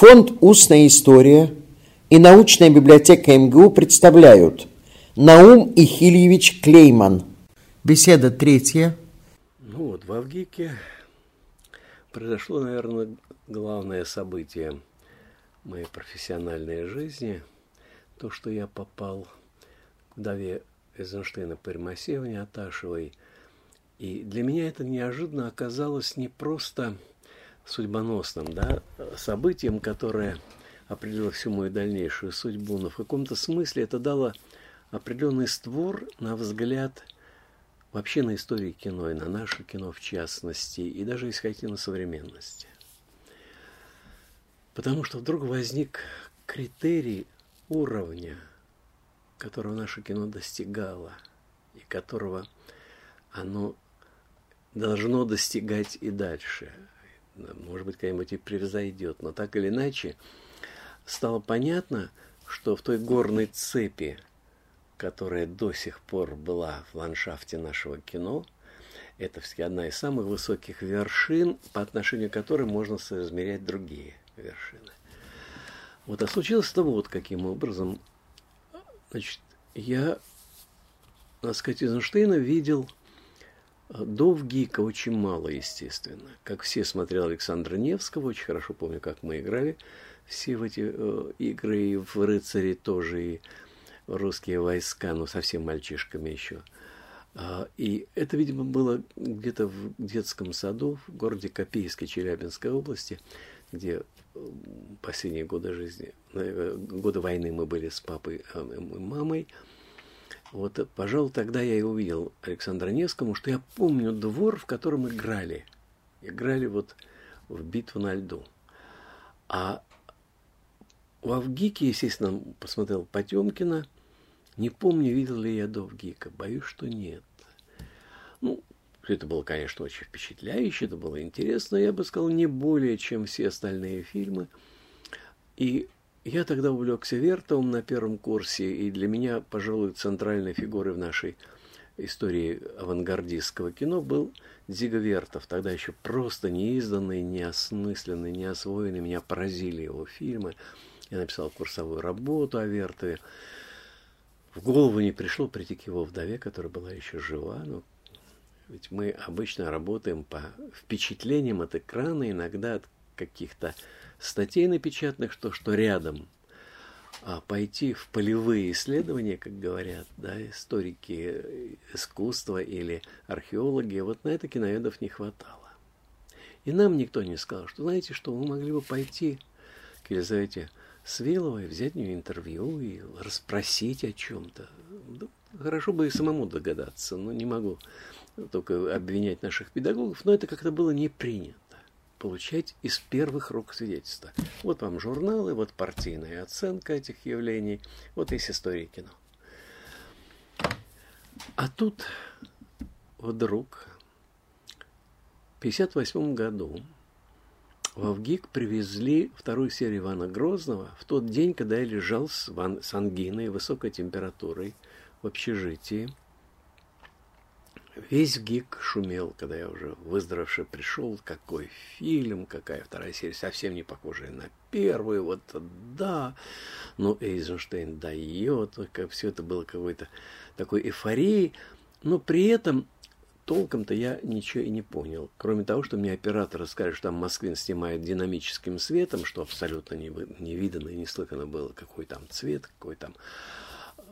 Фонд «Устная история» и научная библиотека МГУ представляют Наум Ихильевич Клейман. Беседа третья. Ну вот, в Авгике произошло, наверное, главное событие моей профессиональной жизни. То, что я попал к вдове Эйзенштейна Паримасевне Аташевой. И для меня это неожиданно оказалось не просто судьбоносным да, событием, которое определило всю мою дальнейшую судьбу, но в каком-то смысле это дало определенный створ на взгляд вообще на истории кино и на наше кино в частности, и даже, если хотите, на современности. Потому что вдруг возник критерий уровня, которого наше кино достигало, и которого оно должно достигать и дальше – может быть, когда-нибудь и превзойдет, но так или иначе стало понятно, что в той горной цепи, которая до сих пор была в ландшафте нашего кино, это все-таки одна из самых высоких вершин, по отношению к которой можно соизмерять другие вершины. Вот, а случилось это вот каким образом. Значит, я, надо сказать, Эйзенштейна видел – Довгика очень мало, естественно. Как все смотрел Александра Невского, очень хорошо помню, как мы играли все в эти э, игры, и в «Рыцаре» тоже, и русские войска, ну, совсем мальчишками еще. А, и это, видимо, было где-то в детском саду в городе Копейске Челябинской области, где э, последние годы жизни, э, годы войны мы были с папой э, и мамой – вот, пожалуй, тогда я и увидел Александра Невскому, что я помню двор, в котором играли. Играли вот в битву на льду. А в Авгике, естественно, посмотрел Потемкина. Не помню, видел ли я Довгика. Боюсь, что нет. Ну, это было, конечно, очень впечатляюще, это было интересно, я бы сказал, не более, чем все остальные фильмы. И я тогда увлекся Вертовым на первом курсе, и для меня, пожалуй, центральной фигурой в нашей истории авангардистского кино был Дзига Вертов, тогда еще просто неизданный, неосмысленный, неосвоенный. Меня поразили его фильмы. Я написал курсовую работу о Вертове. В голову не пришло прийти к его вдове, которая была еще жива. Но ведь мы обычно работаем по впечатлениям от экрана, иногда от каких-то статей напечатанных, что, что рядом, а пойти в полевые исследования, как говорят, да, историки искусства или археологи, вот на это киноведов не хватало. И нам никто не сказал, что, знаете, что мы могли бы пойти к Елизавете Свиловой, взять у нее интервью и расспросить о чем-то. Хорошо бы и самому догадаться, но не могу только обвинять наших педагогов, но это как-то было не принято получать из первых рук свидетельства. Вот вам журналы, вот партийная оценка этих явлений, вот есть история кино. А тут вдруг в 1958 году в Авгик привезли вторую серию Ивана Грозного в тот день, когда я лежал с, ван, с ангиной, высокой температурой в общежитии. Весь ГИК шумел, когда я уже выздоровевший пришел. Какой фильм, какая вторая серия, совсем не похожая на первую. Вот да, но Эйзенштейн дает. Как все это было какой-то такой эйфорией. Но при этом толком-то я ничего и не понял. Кроме того, что мне оператор сказали, что там Москвин снимает динамическим светом, что абсолютно не видно и не слыхано было, какой там цвет, какой там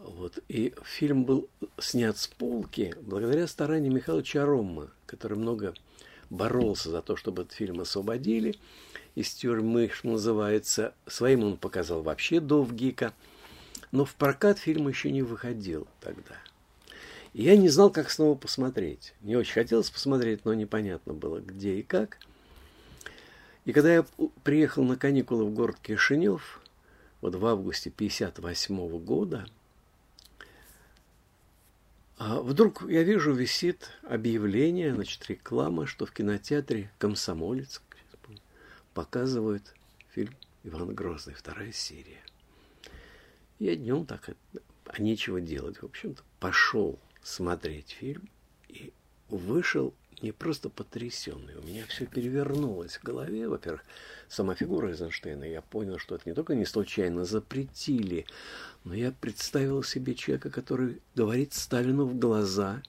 вот. И фильм был снят с полки благодаря стараниям Михаила Чаромма, который много боролся за то, чтобы этот фильм освободили из тюрьмы, что называется. Своим он показал вообще до ВГИКа. Но в прокат фильм еще не выходил тогда. И я не знал, как снова посмотреть. Мне очень хотелось посмотреть, но непонятно было, где и как. И когда я приехал на каникулы в город Кишинев, вот в августе 1958 года – а вдруг я вижу, висит объявление, значит, реклама, что в кинотеатре «Комсомолец» показывают фильм «Иван Грозный», вторая серия. Я днем так, а нечего делать, в общем-то, пошел смотреть фильм и вышел не просто потрясенный, у меня все перевернулось в голове. Во-первых, сама фигура Эйзенштейна, я понял, что это не только не случайно запретили, но я представил себе человека, который говорит Сталину в глаза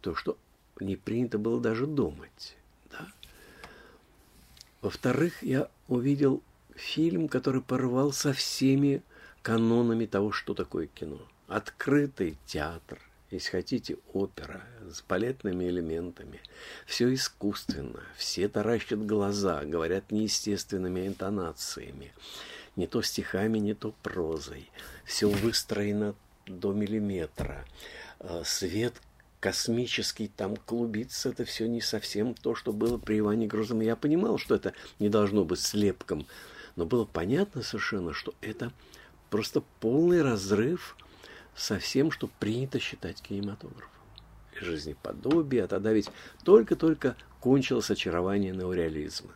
то, что не принято было даже думать. Да? Во-вторых, я увидел фильм, который порвал со всеми канонами того, что такое кино. Открытый театр, если хотите, опера с балетными элементами. Все искусственно, все таращат глаза, говорят неестественными интонациями. Не то стихами, не то прозой. Все выстроено до миллиметра. А, свет космический там клубится, это все не совсем то, что было при Иване Грозном. Я понимал, что это не должно быть слепком, но было понятно совершенно, что это просто полный разрыв со всем, что принято считать кинематографом. И жизнеподобие, а тогда ведь только-только кончилось очарование неореализма.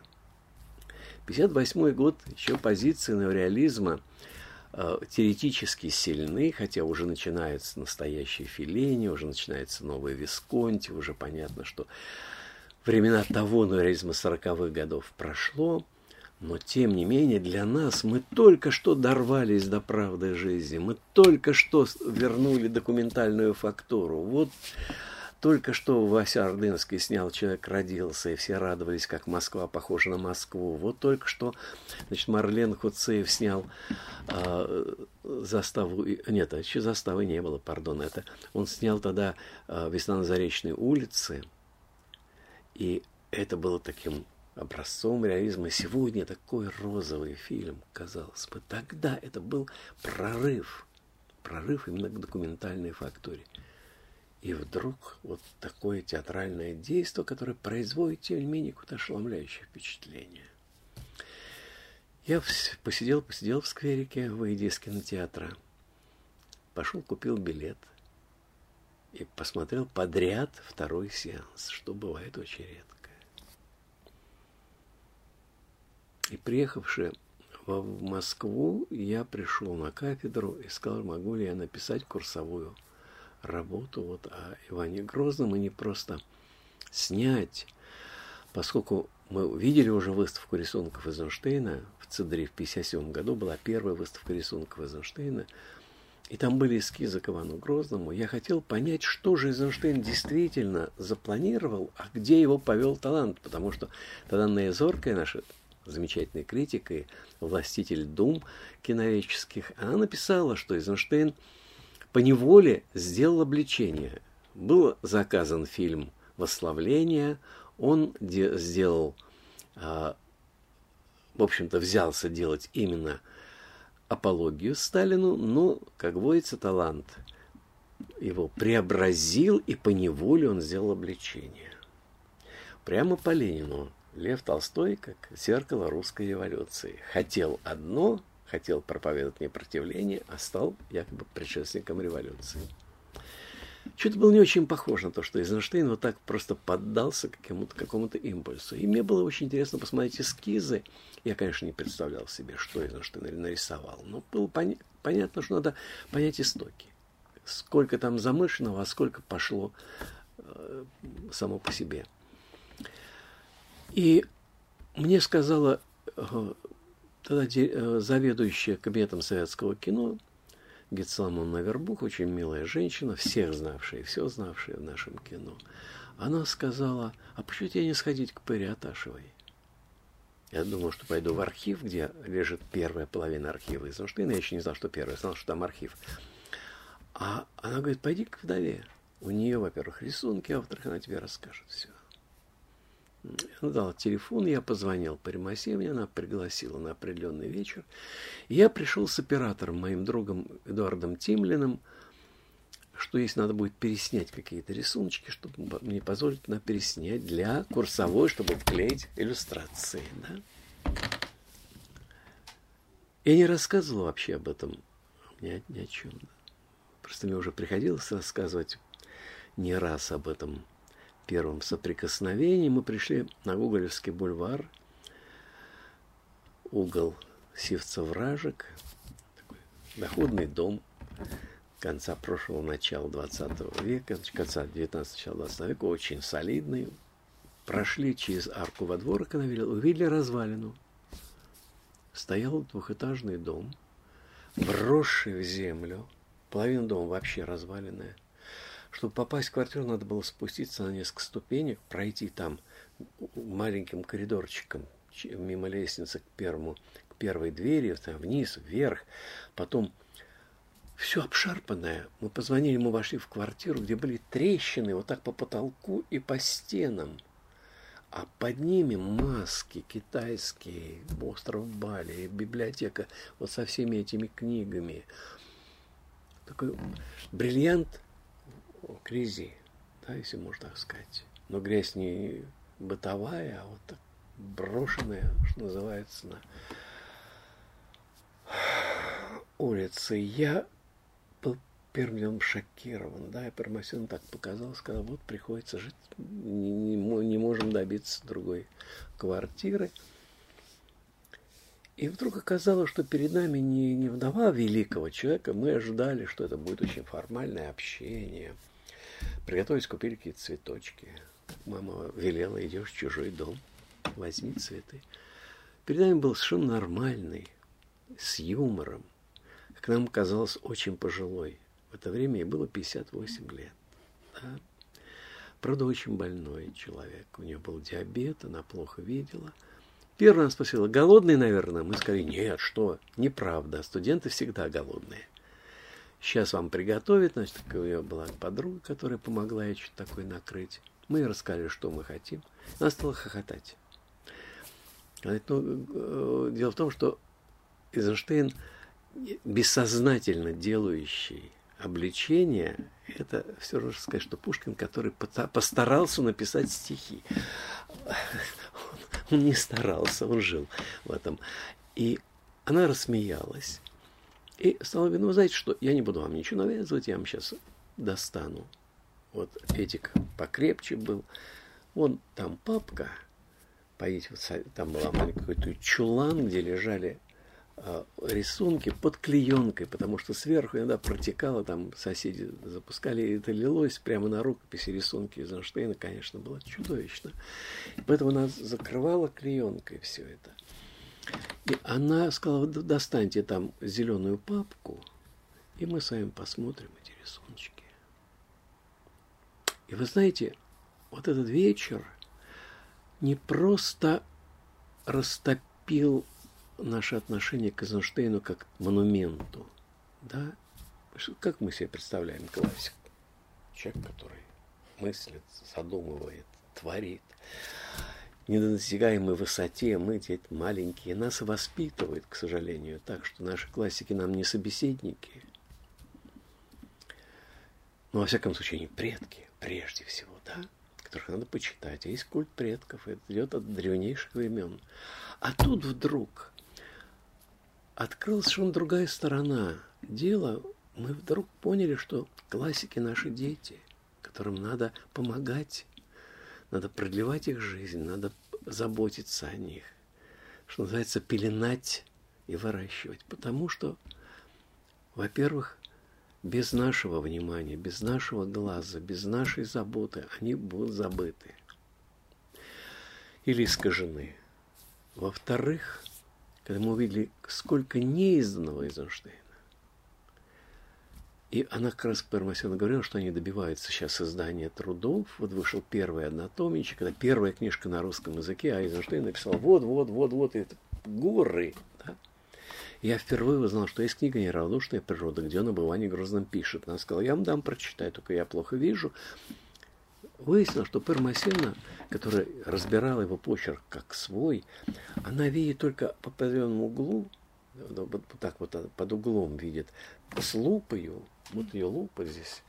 58 год, еще позиции неореализма – Э, теоретически сильны, хотя уже начинается настоящее Филини, уже начинается новое Висконти, уже понятно, что времена того неореализма 40-х годов прошло, но тем не менее для нас мы только что дорвались до правды жизни, мы только что вернули документальную фактуру. Вот только что Вася Ордынский снял «Человек родился», и все радовались, как Москва похожа на Москву. Вот только что значит, Марлен Хуцеев снял э, заставу... Нет, а еще заставы не было, пардон. Это он снял тогда э, «Весна на Заречной улице», и это было таким образцом реализма. Сегодня такой розовый фильм, казалось бы. Тогда это был прорыв. Прорыв именно к документальной фактуре. И вдруг вот такое театральное действие, которое производит, тем не менее, какое-то ошеломляющее впечатление. Я посидел, посидел в скверике, выйдя из кинотеатра. Пошел, купил билет и посмотрел подряд второй сеанс, что бывает очень редко. И приехавши в Москву, я пришел на кафедру и сказал, могу ли я написать курсовую работу вот о Иване Грозном и не просто снять, поскольку мы видели уже выставку рисунков Эйзенштейна в Цидре в 1957 году, была первая выставка рисунков Эйзенштейна, и там были эскизы к Ивану Грозному. Я хотел понять, что же Эйзенштейн действительно запланировал, а где его повел талант, потому что тогда Нея Зоркая, наша замечательная критика и властитель дум киновеческих, она написала, что Эйзенштейн – по неволе сделал обличение. Был заказан фильм «Восславление», он сделал, а, в общем-то, взялся делать именно апологию Сталину, но, как водится, талант его преобразил, и по неволе он сделал обличение. Прямо по Ленину Лев Толстой, как зеркало русской революции, хотел одно, хотел проповедовать непротивление, а стал якобы предшественником революции. Что-то было не очень похоже на то, что Эйзенштейн вот так просто поддался какому-то какому импульсу. И мне было очень интересно посмотреть эскизы. Я, конечно, не представлял себе, что Эйзенштейн нарисовал, но было пон- понятно, что надо понять истоки. Сколько там замышленного, а сколько пошло э, само по себе. И мне сказала э, Тогда э, заведующая кабинетом советского кино Гетсламон Навербух, очень милая женщина, всех знавшая, все знавшая в нашем кино, она сказала, а почему тебе не сходить к Пыре Аташевой? Я думал, что пойду в архив, где лежит первая половина архива из Эйзенштейна. Я еще не знал, что первая, знал, что там архив. А она говорит, пойди к вдове. У нее, во-первых, рисунки, а во-вторых, она тебе расскажет все. Она дала телефон, я позвонил Паримасевне, она пригласила на определенный вечер. Я пришел с оператором, моим другом Эдуардом Тимлиным, что если надо будет переснять какие-то рисуночки, чтобы мне позволить на переснять для курсовой, чтобы вклеить иллюстрации. Да? Я не рассказывал вообще об этом ни, ни о чем. Просто мне уже приходилось рассказывать не раз об этом первом соприкосновении мы пришли на Гоголевский бульвар, угол Сивцев-Вражек, такой доходный дом, конца прошлого, начала 20 века, конца 19 начала 20 века, очень солидный. Прошли через арку во двор и увидели развалину. Стоял двухэтажный дом, вросший в землю, половина дома вообще разваленная. Чтобы попасть в квартиру, надо было спуститься на несколько ступенек, пройти там маленьким коридорчиком мимо лестницы к первому, к первой двери, там, вниз, вверх, потом все обшарпанное. Мы позвонили, мы вошли в квартиру, где были трещины вот так по потолку и по стенам. А под ними маски китайские, остров Бали, библиотека вот со всеми этими книгами. Такой бриллиант грязи, да, если можно так сказать. Но грязь не бытовая, а вот так брошенная, что называется, на улице. Я был первым делом шокирован, да, и Пармасен так показал, сказал, вот приходится жить, не, не, не можем добиться другой квартиры. И вдруг оказалось, что перед нами не, не вдова великого человека, мы ожидали, что это будет очень формальное общение. Приготовить, купили какие-то цветочки. Мама велела, идешь в чужой дом, возьми цветы. Перед нами был совершенно нормальный, с юмором, как нам казалось, очень пожилой. В это время ей было 58 лет. Да? Правда, очень больной человек. У нее был диабет, она плохо видела. Первый она спросила, голодный, наверное? Мы сказали, нет, что, неправда, студенты всегда голодные. Сейчас вам приготовят, значит, у нее была подруга, которая помогла ей что-то такое накрыть. Мы ей рассказали, что мы хотим. Она стала хохотать. Она говорит, ну, э, дело в том, что Эйзенштейн бессознательно делающий обличение, это все равно сказать, что Пушкин, который постарался написать стихи. Он не старался, он жил в этом. И она рассмеялась. И стала говорить, ну, вы знаете что, я не буду вам ничего навязывать, я вам сейчас достану. Вот Эдик покрепче был. Вон там папка, поедете, там была маленький какой-то чулан, где лежали рисунки под клеенкой, потому что сверху иногда протекало, там соседи запускали, и это лилось прямо на рукописи рисунки из Эйнштейна, конечно, было чудовищно. Поэтому она закрывала клеенкой все это. И она сказала, достаньте там зеленую папку, и мы с вами посмотрим эти рисуночки. И вы знаете, вот этот вечер не просто растопил наше отношение к Эйзенштейну как к монументу. Да? Как мы себе представляем классик? Человек, который мыслит, задумывает, творит. Недостигаемой высоте мы, дети маленькие, нас воспитывают, к сожалению, так что наши классики нам не собеседники. Но, во всяком случае, они предки, прежде всего, да? которых надо почитать. А есть культ предков, это идет от древнейших времен. А тут вдруг открылась совершенно другая сторона дела. Мы вдруг поняли, что классики наши дети, которым надо помогать, надо продлевать их жизнь, надо заботиться о них, что называется, пеленать и выращивать. Потому что, во-первых, без нашего внимания, без нашего глаза, без нашей заботы они будут забыты или искажены. Во-вторых, когда мы увидели, сколько неизданного Эйзенштейна. И она как раз Пармасена говорила, что они добиваются сейчас издания трудов. Вот вышел первый однотомичек, это первая книжка на русском языке, а Эйзенштейн написал вот, вот, вот, вот, это горы. Да? Я впервые узнал, что есть книга «Неравнодушная природа», где он об Иване Грозном пишет. Она сказала, я вам дам прочитать, только я плохо вижу. Выяснилось, что Пермасена, которая разбирала его почерк как свой, она видит только по определенному углу, вот так вот под углом видит, с лупою, вот ее лупа здесь,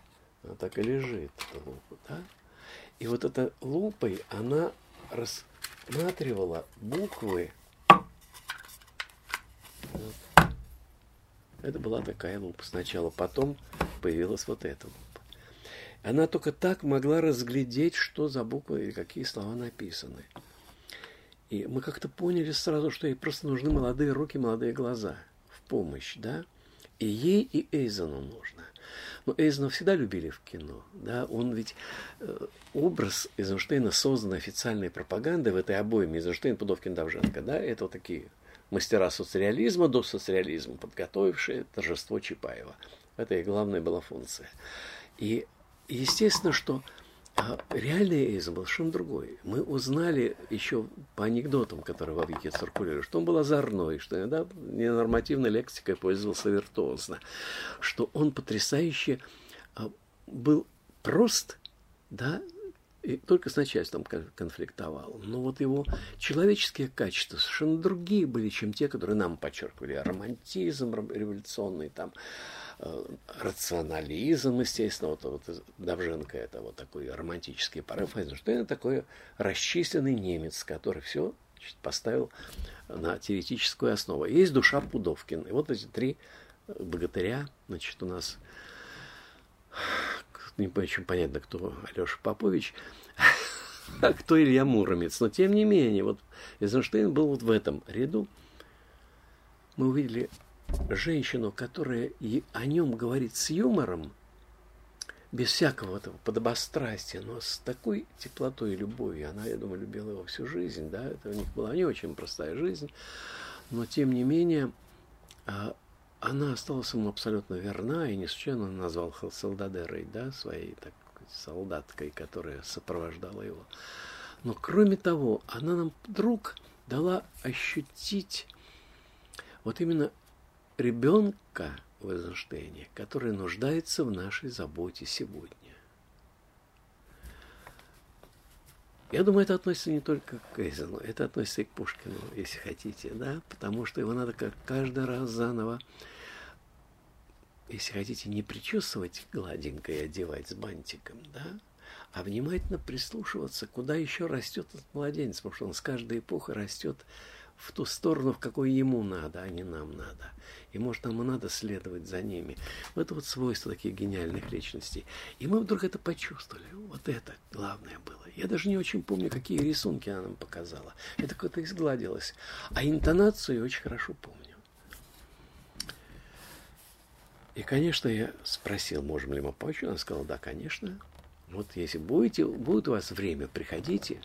она так и лежит, эта лупа, да? И вот эта лупой она рассматривала буквы. Вот. Это была такая лупа сначала, потом появилась вот эта лупа. Она только так могла разглядеть, что за буквы и какие слова написаны. И мы как-то поняли сразу, что ей просто нужны молодые руки, молодые глаза в помощь, да? И ей, и Эйзену нужно. Но Эйзена всегда любили в кино. Да? Он ведь э, образ Эйзенштейна создан официальной пропагандой в этой обойме Эйзенштейн, Пудовкин, Давженко. Да? Это вот такие мастера социализма до социализма, подготовившие торжество Чапаева. Это и главная была функция. И естественно, что а реальный эйзм был совершенно другой. Мы узнали еще по анекдотам, которые в Авгике циркулируют, что он был озорной, что иногда ненормативной лексикой пользовался виртуозно, что он потрясающе а, был прост, да, и только с начальством конфликтовал. Но вот его человеческие качества совершенно другие были, чем те, которые нам подчеркивали. Романтизм революционный, там, рационализм, естественно, вот, вот Давженко это вот такой романтический порыв, а Эйзенштейн такой расчисленный немец, который все поставил на теоретическую основу. Есть душа Пудовкин. И вот эти три богатыря, значит, у нас не очень понятно, кто Алеша Попович, а кто Илья Муромец. Но тем не менее, вот Эйзенштейн был вот в этом ряду. Мы увидели женщину, которая о нем говорит с юмором, без всякого этого подобострастия, но с такой теплотой и любовью. Она, я думаю, любила его всю жизнь, да, это у них была не очень простая жизнь, но тем не менее а, она осталась ему абсолютно верна, и не случайно он назвал Салдадерой, да, своей так, солдаткой, которая сопровождала его. Но кроме того, она нам вдруг дала ощутить вот именно ребенка в Эйзенштейне, который нуждается в нашей заботе сегодня. Я думаю, это относится не только к Эйзену, это относится и к Пушкину, если хотите, да, потому что его надо как каждый раз заново, если хотите, не причесывать гладенько и одевать с бантиком, да, а внимательно прислушиваться, куда еще растет этот младенец, потому что он с каждой эпохой растет в ту сторону, в какой ему надо, а не нам надо. И может нам и надо следовать за ними. Вот это вот свойство таких гениальных личностей. И мы вдруг это почувствовали. Вот это главное было. Я даже не очень помню, какие рисунки она нам показала. Это как-то изгладилось. А интонацию я очень хорошо помню. И, конечно, я спросил, можем ли мы помочь. Она сказала, да, конечно. Вот если будете, будет у вас время, приходите.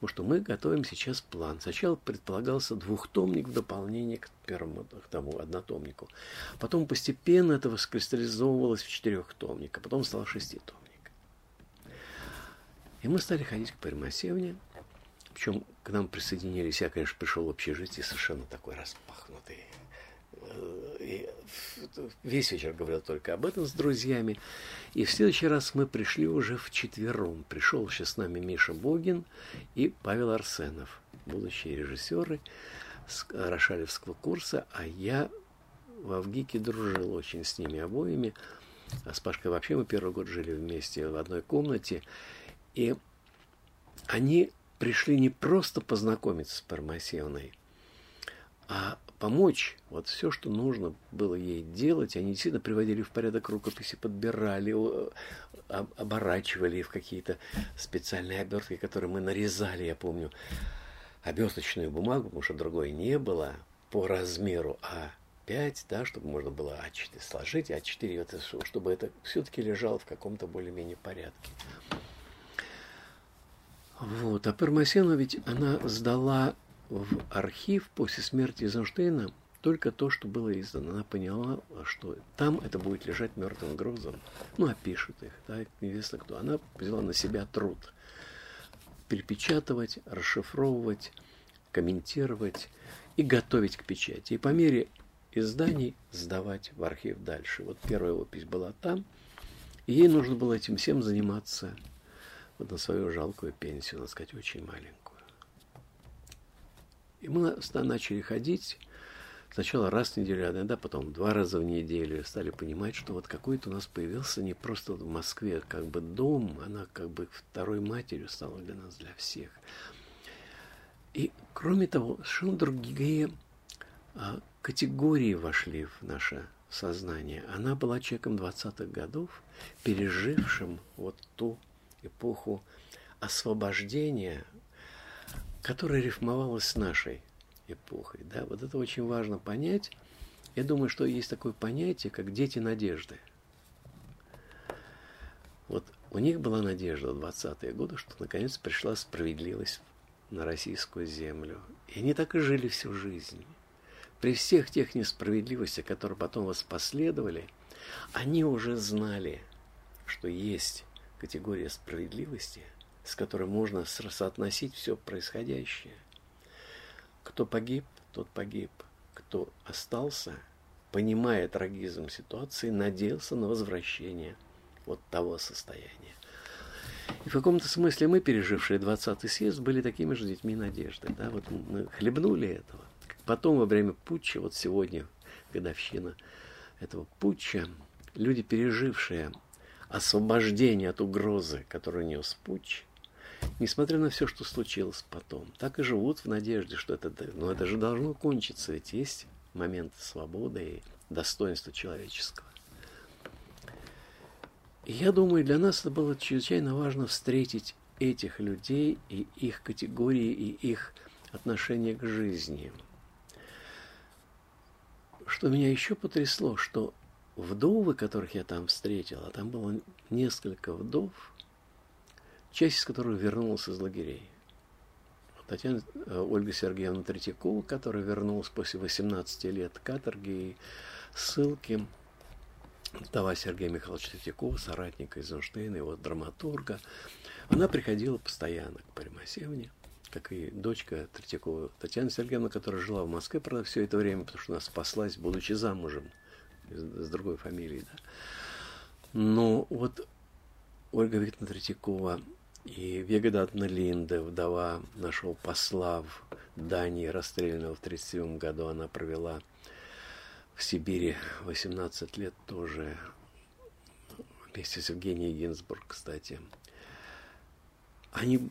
Потому что мы готовим сейчас план. Сначала предполагался двухтомник в дополнение к первому к тому однотомнику. Потом постепенно это воскристаллизовывалось в четырехтомник, а потом стал шеститомник. И мы стали ходить к Паримасевне. Причем к нам присоединились, я, конечно, пришел в общежитие совершенно такой распахнутый, весь вечер говорил только об этом с друзьями. И в следующий раз мы пришли уже в четвером. Пришел сейчас с нами Миша Богин и Павел Арсенов, будущие режиссеры Рошалевского курса, а я в Авгике дружил очень с ними обоими. А с Пашкой вообще мы первый год жили вместе в одной комнате. И они пришли не просто познакомиться с Пармасевной, а помочь. Вот все, что нужно было ей делать, они действительно приводили в порядок рукописи, подбирали, оборачивали в какие-то специальные обертки, которые мы нарезали, я помню, оберточную бумагу, потому что другой не было по размеру А5, да, чтобы можно было А4 сложить, А4, это, чтобы это все-таки лежало в каком-то более-менее порядке. Вот. А Пармасена ведь она сдала в архив после смерти Эйзенштейна только то, что было издано. Она поняла, что там это будет лежать мертвым грузом. Ну, опишет их, да, неизвестно кто. Она взяла на себя труд перепечатывать, расшифровывать, комментировать и готовить к печати. И по мере изданий сдавать в архив дальше. Вот первая опись была там, и ей нужно было этим всем заниматься вот на свою жалкую пенсию, надо сказать, очень маленькую. И мы начали ходить сначала раз в неделю, а иногда потом два раза в неделю. Стали понимать, что вот какой-то у нас появился не просто в Москве как бы дом, она как бы второй матерью стала для нас, для всех. И кроме того, совершенно другие а, категории вошли в наше сознание. Она была человеком 20-х годов, пережившим вот ту эпоху освобождения которая рифмовалась с нашей эпохой. Да? Вот это очень важно понять, Я думаю, что есть такое понятие, как дети надежды. Вот у них была надежда в 20-е годы, что наконец пришла справедливость на российскую землю. И они так и жили всю жизнь. При всех тех несправедливостях, которые потом воспоследовали, они уже знали, что есть категория справедливости, с которой можно соотносить все происходящее. Кто погиб, тот погиб. Кто остался, понимая трагизм ситуации, надеялся на возвращение вот того состояния. И в каком-то смысле мы, пережившие 20-й съезд, были такими же детьми надежды. Да? Вот мы хлебнули этого. Потом, во время путча, вот сегодня, годовщина этого путча, люди, пережившие освобождение от угрозы, которую нес путч, несмотря на все, что случилось потом, так и живут в надежде, что это, ну, это же должно кончиться, ведь есть момент свободы и достоинства человеческого. И я думаю, для нас это было чрезвычайно важно встретить этих людей и их категории, и их отношение к жизни. Что меня еще потрясло, что вдовы, которых я там встретил, а там было несколько вдов, часть из которых вернулась из лагерей. Татьяна э, Ольга Сергеевна Третьякова, которая вернулась после 18 лет каторги и ссылки, Тава Сергея Михайловича Третьякова, соратника Эйзенштейна, его драматурга. Она приходила постоянно к Паримасевне, как и дочка Третьякова Татьяна Сергеевна, которая жила в Москве, правда, все это время, потому что она спаслась, будучи замужем с другой фамилией. Да. Но вот Ольга Викторовна Третьякова и Вегадатна Линде, вдова нашего посла в Дании, расстрелянного в 1937 году, она провела в Сибири 18 лет тоже вместе с Евгенией Гинзбург, кстати. Они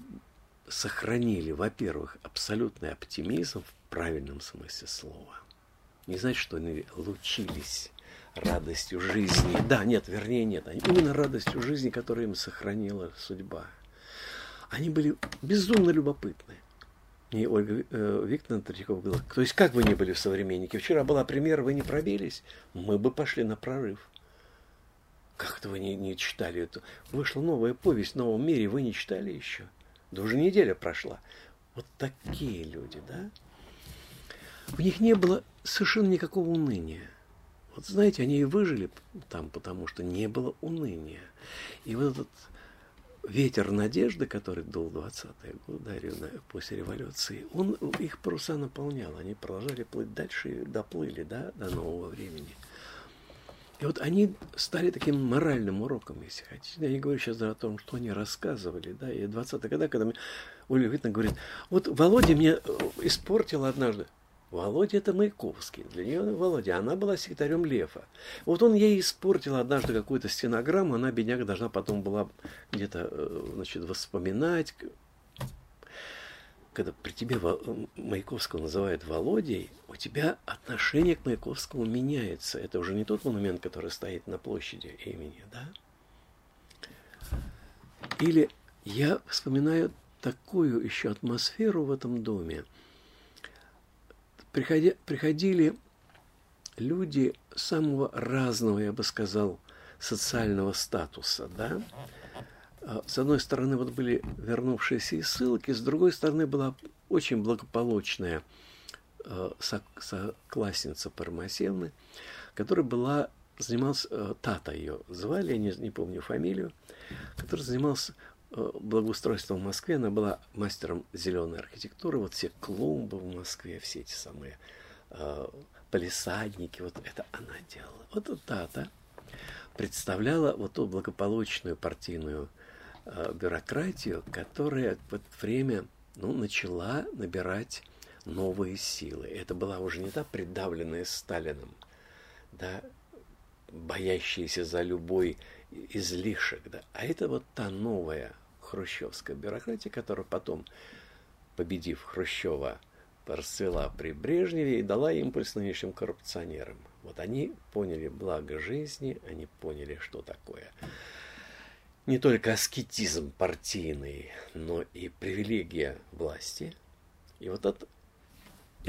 сохранили, во-первых, абсолютный оптимизм в правильном смысле слова. Не значит, что они лучились радостью жизни. Да, нет, вернее, нет. Именно радостью жизни, которую им сохранила судьба. Они были безумно любопытны. И Ольга э, Викторовна Третьякова говорила, то есть как вы не были в современнике? Вчера была премьера, вы не пробились? Мы бы пошли на прорыв. Как это вы не, не читали это? Вышла новая повесть в новом мире, вы не читали еще? Да уже неделя прошла. Вот такие люди, да? В них не было совершенно никакого уныния. Вот знаете, они и выжили там, потому что не было уныния. И вот этот ветер надежды, который дул 20-е годы после революции, он их паруса наполнял. Они продолжали плыть дальше и доплыли да, до нового времени. И вот они стали таким моральным уроком, если хотите. Я не говорю сейчас о том, что они рассказывали. Да, и 20-е годы, когда мне Ольга Витна говорит, вот Володя мне э, испортил однажды. Володя это Маяковский. Для нее Володя. Она была секретарем Лефа. Вот он ей испортил однажды какую-то стенограмму. Она, бедняга, должна потом была где-то, э, значит, воспоминать. Когда при тебе Маяковского называют Володей, у тебя отношение к Маяковскому меняется. Это уже не тот монумент, который стоит на площади имени, да? Или я вспоминаю такую еще атмосферу в этом доме – приходи, приходили люди самого разного, я бы сказал, социального статуса, да. А, с одной стороны, вот были вернувшиеся из ссылки, с другой стороны, была очень благополучная э, соклассница Пармасевны, которая была, занималась, э, Тата ее звали, я не, не помню фамилию, которая занималась Э, благоустройства в Москве. Она была мастером зеленой архитектуры. Вот все клумбы в Москве, все эти самые э, полисадники, вот это она делала. Вот эта Тата представляла вот ту благополучную партийную э, бюрократию, которая в это время ну, начала набирать новые силы. Это была уже не та придавленная Сталином, да, боящаяся за любой излишек, да, а это вот та новая хрущевская бюрократия, которая потом, победив Хрущева, расцвела при Брежневе и дала импульс нынешним коррупционерам. Вот они поняли благо жизни, они поняли, что такое не только аскетизм партийный, но и привилегия власти. И вот это,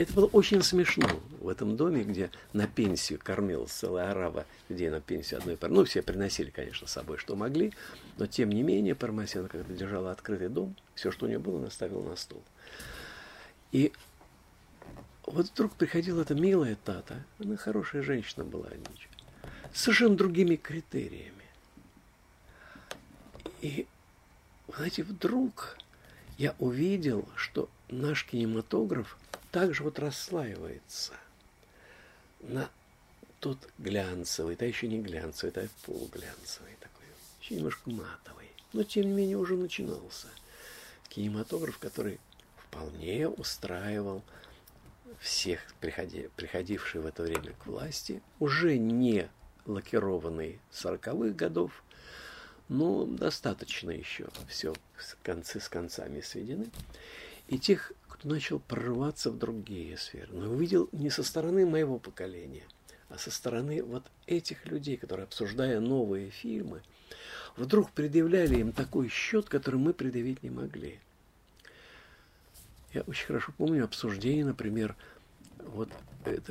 это было очень смешно в этом доме, где на пенсию кормилась целая арава людей на пенсию одной пары. Ну, все приносили, конечно, с собой, что могли, но тем не менее Пармасена, когда держала открытый дом, все, что у нее было, она ставила на стол. И вот вдруг приходила эта милая Тата, она хорошая женщина была, ничего, с совершенно другими критериями. И, знаете, вдруг я увидел, что наш кинематограф также вот расслаивается на тот глянцевый, да еще не глянцевый, это полуглянцевый такой, еще немножко матовый. Но тем не менее уже начинался кинематограф, который вполне устраивал всех приходи, приходивших в это время к власти, уже не лакированный сороковых годов, но достаточно еще все концы с концами сведены. И тех, кто начал прорываться в другие сферы. Но увидел не со стороны моего поколения, а со стороны вот этих людей, которые, обсуждая новые фильмы, вдруг предъявляли им такой счет, который мы предъявить не могли. Я очень хорошо помню обсуждение, например, вот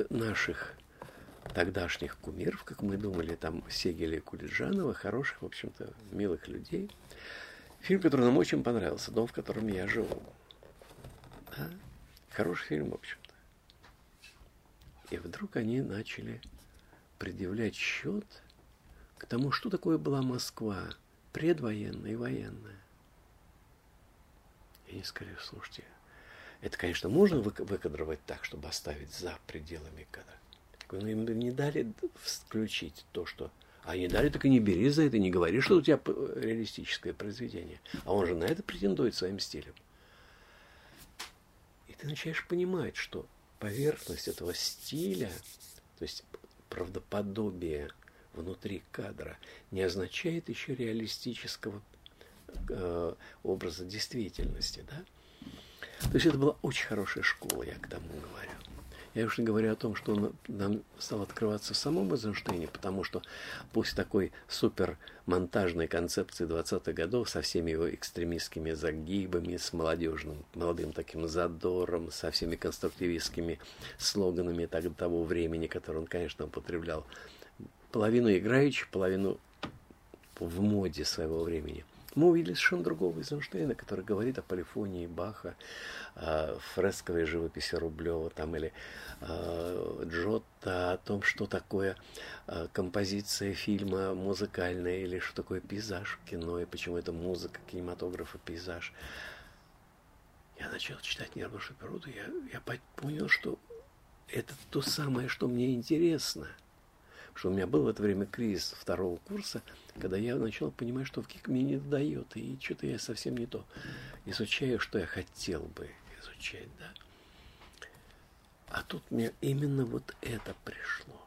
наших тогдашних кумиров, как мы думали, там Сегеля и Кулиджанова, хороших, в общем-то, милых людей. Фильм, который нам очень понравился, «Дом, в котором я живу». Да? Хороший фильм, в общем-то. И вдруг они начали предъявлять счет к тому, что такое была Москва, предвоенная и военная. И они сказали, слушайте, это, конечно, можно выкадровать так, чтобы оставить за пределами кадра. Но им не дали включить то, что... А не дали, так и не бери за это, не говори, что у тебя реалистическое произведение. А он же на это претендует своим стилем. Ты начинаешь понимать, что поверхность этого стиля, то есть правдоподобие внутри кадра, не означает еще реалистического э, образа действительности. Да? То есть это была очень хорошая школа, я к тому говорю. Я уж не говорю о том, что он нам стал открываться в самом Эйзенштейне, потому что после такой супер монтажной концепции 20-х годов со всеми его экстремистскими загибами, с молодежным, молодым таким задором, со всеми конструктивистскими слоганами того времени, которые он, конечно, употреблял, половину играючи, половину в моде своего времени – мы увидели совершенно другого Эйзенштейна, который говорит о полифонии Баха, о фресковой живописи Рублева там, или э, Джотто, о том, что такое э, композиция фильма музыкальная, или что такое пейзаж в кино, и почему это музыка, кинематограф и пейзаж. Я начал читать нервную природу, я, я понял, что это то самое, что мне интересно – что у меня был в это время кризис второго курса, когда я начал понимать, что в КИК мне не дает, и что-то я совсем не то изучаю, что я хотел бы изучать, да. А тут мне именно вот это пришло.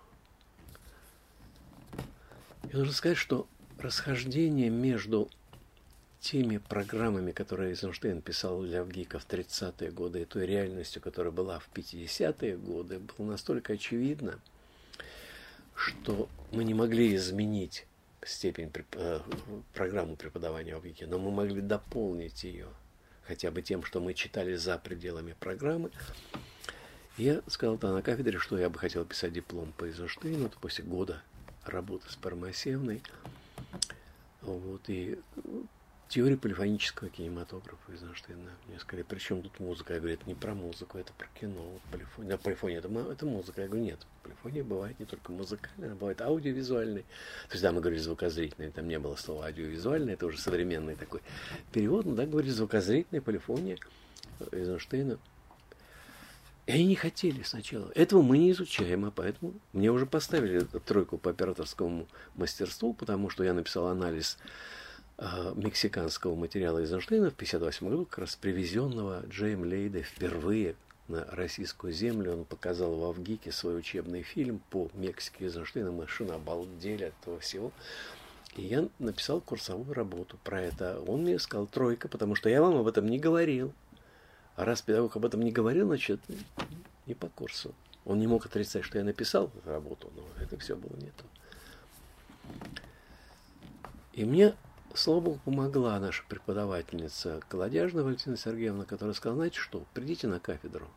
И нужно сказать, что расхождение между теми программами, которые Эйзенштейн писал для ВГИКа в 30-е годы, и той реальностью, которая была в 50-е годы, было настолько очевидно – что мы не могли изменить степень э, программу преподавания в но мы могли дополнить ее хотя бы тем, что мы читали за пределами программы. Я сказал там на кафедре, что я бы хотел писать диплом по Эйзенштейну, это после года работы с Пармасевной. Вот, и теория полифонического кинематографа Эйзенштейна. Мне сказали, при чем тут музыка? Я говорю, это не про музыку, это про кино. Вот полифония, да, полифония это, это музыка. Я говорю, нет, полифония бывает не только музыкальная, она бывает аудиовизуальной. То есть, да, мы говорили звукозрительной, там не было слова аудиовизуальная, это уже современный такой перевод, но да, говорили звукозрительная полифония Эйзенштейна. И они не хотели сначала. Этого мы не изучаем, а поэтому мне уже поставили тройку по операторскому мастерству, потому что я написал анализ мексиканского материала Эйзенштейна в 1958 году, как раз привезенного Джейм Лейда впервые на российскую землю. Он показал в Авгике свой учебный фильм по Мексике Эйзенштейна. Мы совершенно обалдели от этого всего. И я написал курсовую работу про это. Он мне сказал тройка, потому что я вам об этом не говорил. А раз педагог об этом не говорил, значит, не по курсу. Он не мог отрицать, что я написал работу, но это все было не то. И мне богу, помогла наша преподавательница Колодяжна Валентина Сергеевна, которая сказала, знаете что, придите на кафедру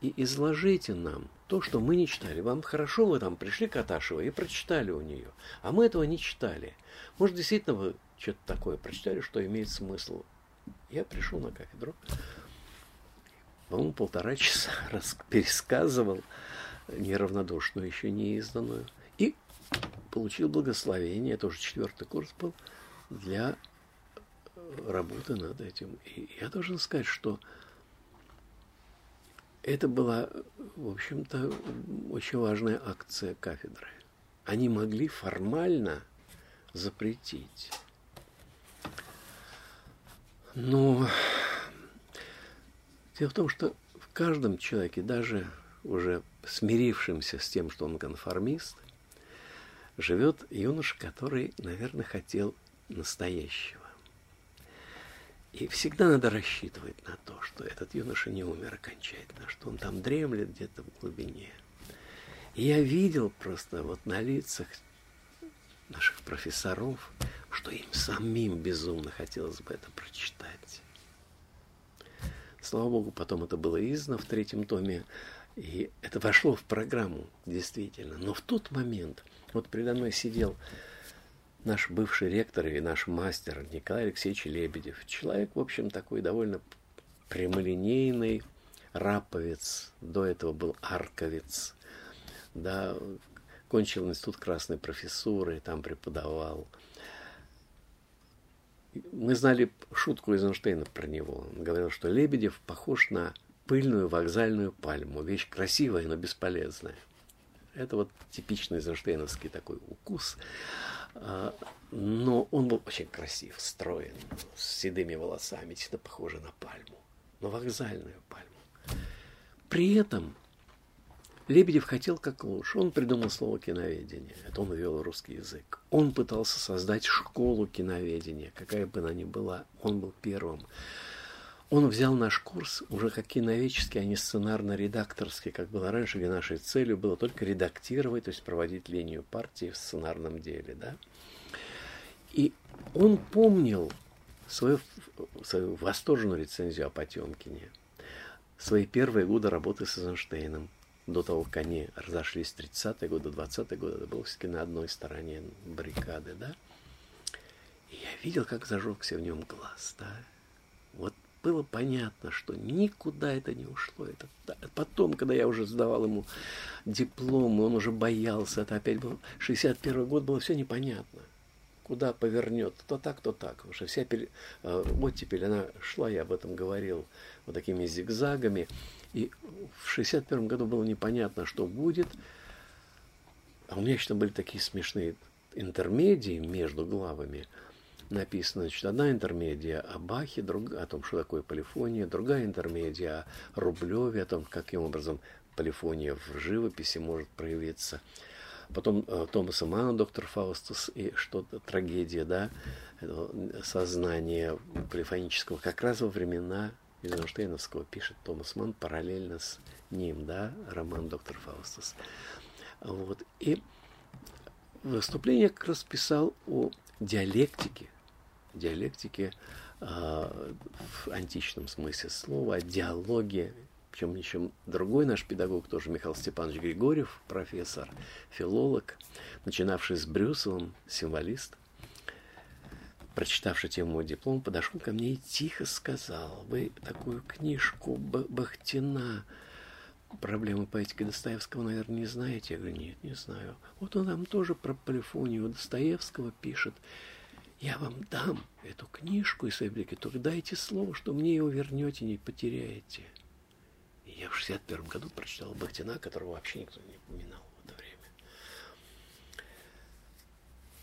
и изложите нам то, что мы не читали. Вам хорошо, вы там пришли к Аташевой и прочитали у нее, а мы этого не читали. Может, действительно вы что-то такое прочитали, что имеет смысл. Я пришел на кафедру, по-моему, полтора часа раз пересказывал неравнодушную, еще не изданную, и получил благословение, это уже четвертый курс был, для работы над этим. И я должен сказать, что это была, в общем-то, очень важная акция кафедры. Они могли формально запретить. Но дело в том, что в каждом человеке, даже уже смирившимся с тем, что он конформист, живет юноша, который, наверное, хотел настоящего. И всегда надо рассчитывать на то, что этот юноша не умер окончательно, что он там дремлет где-то в глубине. И я видел просто вот на лицах наших профессоров, что им самим безумно хотелось бы это прочитать. Слава Богу, потом это было издано в третьем томе, и это вошло в программу, действительно. Но в тот момент, вот передо мной сидел наш бывший ректор и наш мастер Николай Алексеевич Лебедев. Человек, в общем, такой довольно прямолинейный, раповец, до этого был арковец, да, кончил институт красной профессуры, там преподавал. Мы знали шутку из Эйнштейна про него. Он говорил, что Лебедев похож на пыльную вокзальную пальму. Вещь красивая, но бесполезная. Это вот типичный эйнштейновский такой укус. А, но он был очень красив, строен, с седыми волосами, действительно похожий на пальму, на вокзальную пальму. При этом Лебедев хотел как лучше. Он придумал слово киноведение. Это он ввел русский язык. Он пытался создать школу киноведения, какая бы она ни была. Он был первым. Он взял наш курс уже как киноведческий, а не сценарно-редакторский, как было раньше, где нашей целью было только редактировать, то есть проводить линию партии в сценарном деле. Да? И он помнил свою, свою восторженную рецензию о Потемкине, свои первые годы работы с Эйзенштейном, до того, как они разошлись в 30-е годы, 20-е годы, это было все-таки на одной стороне баррикады, да? И я видел, как зажегся в нем глаз, да? Вот было понятно, что никуда это не ушло. Это, потом, когда я уже сдавал ему диплом, он уже боялся, это опять был 61 год, было все непонятно. Куда повернет, то так, то так. Потому что вся пере... Э, оттепель, она шла, я об этом говорил, вот такими зигзагами. И в 61 году было непонятно, что будет. А у меня еще были такие смешные интермедии между главами – написано, значит, одна интермедия о Бахе, друг, о том, что такое полифония, другая интермедия о Рублеве, о том, каким образом полифония в живописи может проявиться. Потом э, Томаса Манна, доктор Фаустус, и что-то, трагедия, да, сознание полифонического, как раз во времена Эйзенштейновского пишет Томас Манн параллельно с ним, да, роман «Доктор Фаустус». Вот. И выступление как раз писал о диалектике диалектике э, в античном смысле слова, о диалоге. Причем еще другой наш педагог, тоже Михаил Степанович Григорьев, профессор, филолог, начинавший с Брюсовым, символист, прочитавший тему диплом, подошел ко мне и тихо сказал, вы такую книжку Бахтина проблемы поэтики Достоевского, наверное, не знаете? Я говорю, нет, не знаю. Вот он там тоже про полифонию Достоевского пишет я вам дам эту книжку из Эблики, только дайте слово, что мне его вернете, не потеряете. И я в 61 году прочитал Бахтина, которого вообще никто не упоминал в это время.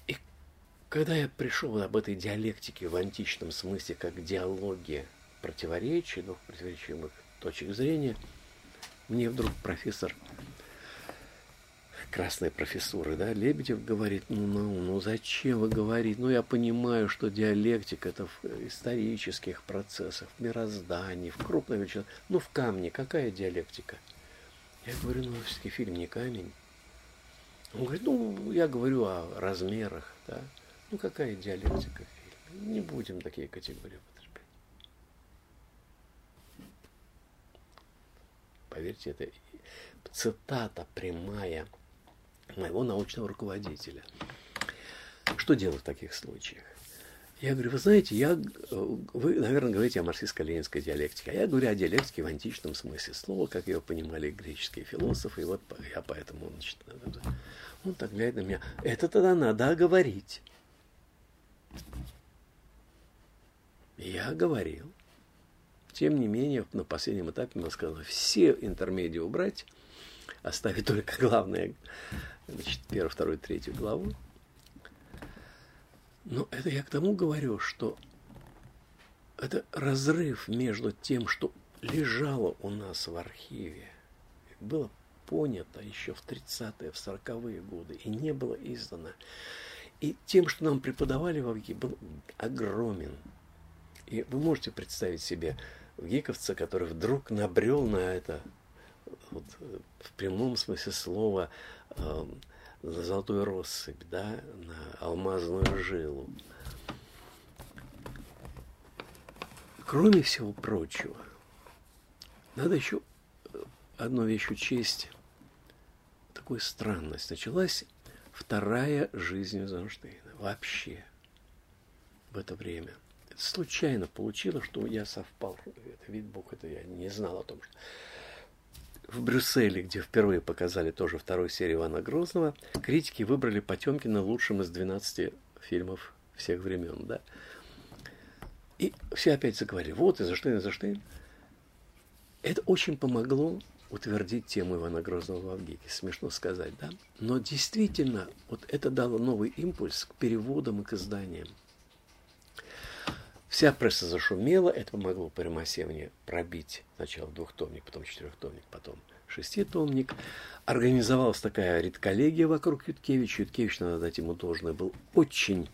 И когда я пришел об этой диалектике в античном смысле, как диалоге противоречий, двух противоречивых точек зрения, мне вдруг профессор красной профессуры, да, Лебедев говорит, ну, ну, ну зачем вы говорите, ну я понимаю, что диалектика это в исторических процессах, в мироздании, в крупной величине, ну в камне, какая диалектика? Я говорю, ну все-таки фильм не камень. Он говорит, ну я говорю о размерах, да, ну какая диалектика в фильме, не будем такие категории употреблять. Поверьте, это цитата прямая моего научного руководителя. Что делать в таких случаях? Я говорю, вы знаете, я, вы, наверное, говорите о марксистско-ленинской диалектике, а я говорю о диалектике в античном смысле слова, как ее понимали греческие философы, и вот я поэтому, значит, он так глядит на меня, это тогда надо говорить. Я говорил. Тем не менее, на последнем этапе мне сказано все интермедии убрать, оставить только главное, значит, первую, вторую, третью главу. Но это я к тому говорю, что это разрыв между тем, что лежало у нас в архиве, было понято еще в 30-е, в 40-е годы и не было издано. И тем, что нам преподавали в ВГИ, был огромен. И вы можете представить себе гиковца, который вдруг набрел на это, вот, в прямом смысле слова, э, на золотую россыпь, да, на алмазную жилу. Кроме всего прочего, надо еще одну вещь учесть, такую странность. Началась вторая жизнь Эйзенштейна вообще в это время. Это случайно получилось, что я совпал. Это, вид Бог, это я не знал о том, что в Брюсселе, где впервые показали тоже вторую серию Ивана Грозного, критики выбрали Потемкина лучшим из 12 фильмов всех времен. Да? И все опять заговорили, вот Эйзенштейн, Эйзенштейн. Это очень помогло утвердить тему Ивана Грозного в Авгике. Смешно сказать, да? Но действительно, вот это дало новый импульс к переводам и к изданиям. Вся пресса зашумела, это помогло Паримасевне пробить сначала двухтомник, потом четырехтомник, потом шеститомник. Организовалась такая редколлегия вокруг Юткевича. Юткевич, надо дать ему должное, был очень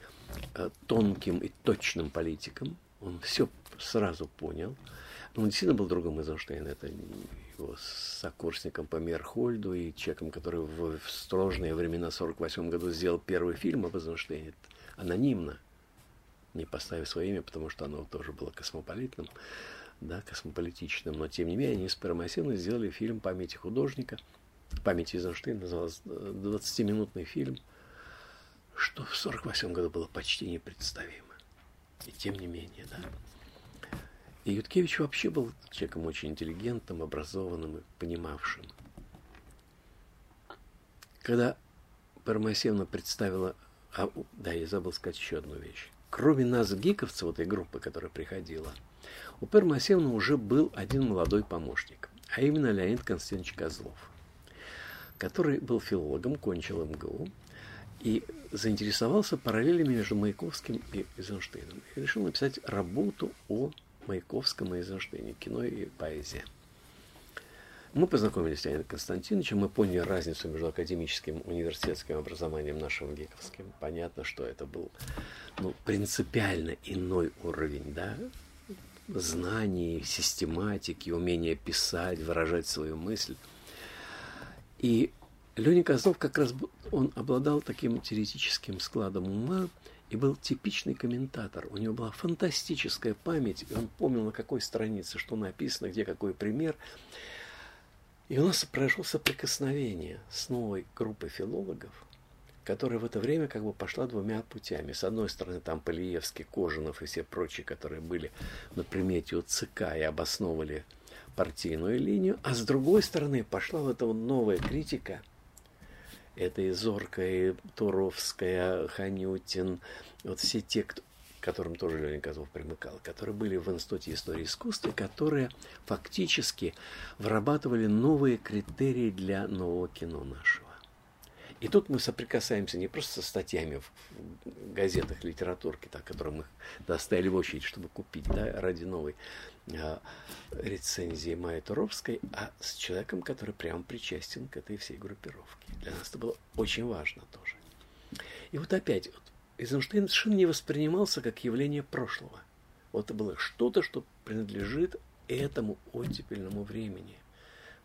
э, тонким и точным политиком. Он все сразу понял. Но он действительно был другом Эйзенштейна. Это его сокурсником по Мерхольду и человеком, который в, в сложные времена в 1948 году сделал первый фильм об Эйзенштейне анонимно не поставив свое имя, потому что оно тоже было космополитным, да, космополитичным, но тем не менее они с Парамасиной сделали фильм «Памяти художника», «Память Эйзенштейна», назывался 20-минутный фильм, что в 1948 году было почти непредставимо. И тем не менее, да. И Юткевич вообще был человеком очень интеллигентным, образованным и понимавшим. Когда Парамасевна представила... А, да, я забыл сказать еще одну вещь кроме нас, гиковцев, вот этой группы, которая приходила, у Пер Масевна уже был один молодой помощник, а именно Леонид Константинович Козлов, который был филологом, кончил МГУ и заинтересовался параллелями между Маяковским и Эйзенштейном. И решил написать работу о Маяковском и Эйзенштейне, кино и поэзия. Мы познакомились с Леонидом Константиновичем, мы поняли разницу между академическим университетским образованием нашим гиковским. Понятно, что это был ну, принципиально иной уровень, да, знаний, систематики, умения писать, выражать свою мысль. И Леня Козлов как раз он обладал таким теоретическим складом ума и был типичный комментатор. У него была фантастическая память, и он помнил, на какой странице что написано, где какой пример. И у нас произошло соприкосновение с новой группой филологов, которая в это время как бы пошла двумя путями. С одной стороны, там Полиевский, Кожанов и все прочие, которые были на примете у ЦК и обосновывали партийную линию, а с другой стороны пошла вот эта новая критика, это и Зоркая, и Туровская, Ханютин, вот все те, кто, которым тоже Ленин Козлов примыкал, которые были в Институте истории искусства, которые фактически вырабатывали новые критерии для нового кино нашего. И тут мы соприкасаемся не просто со статьями в газетах, литературке, так, которые мы доставили в очередь, чтобы купить да, ради новой а, рецензии Майи Туровской, а с человеком, который прямо причастен к этой всей группировке. Для нас это было очень важно тоже. И вот опять, вот, Эйзенштейн совершенно не воспринимался как явление прошлого. Вот это было что-то, что принадлежит этому оттепельному времени.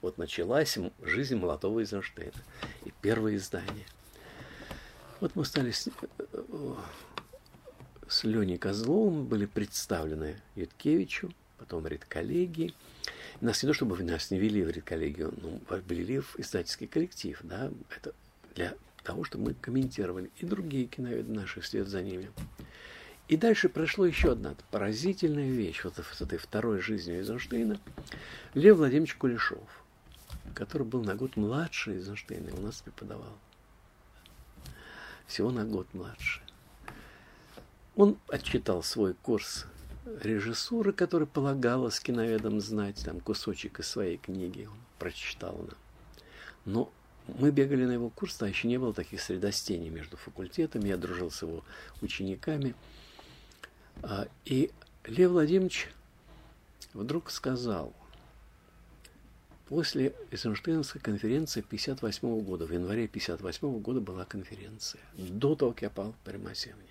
Вот началась жизнь молодого Эйзенштейна. И первое издание. Вот мы стали с, с Леней Козловым, были представлены Юткевичу, потом редколлегии. Нас не то, чтобы нас не вели в редколлегию, но ввели в издательский коллектив, да, это для того, чтобы мы комментировали и другие киноведы наши вслед за ними. И дальше прошло еще одна поразительная вещь вот с этой второй жизнью Эйзенштейна. Лев Владимирович Кулешов, который был на год младше Эйзенштейна, у нас преподавал. Всего на год младше. Он отчитал свой курс режиссуры, который полагалось киноведам знать, там кусочек из своей книги он прочитал нам. Но мы бегали на его курс, а еще не было таких средостений между факультетами, я дружил с его учениками. А, и Лев Владимирович вдруг сказал, после Эйзенштейнской конференции 58 года, в январе 58 года была конференция, до того, как я пал при Масевне.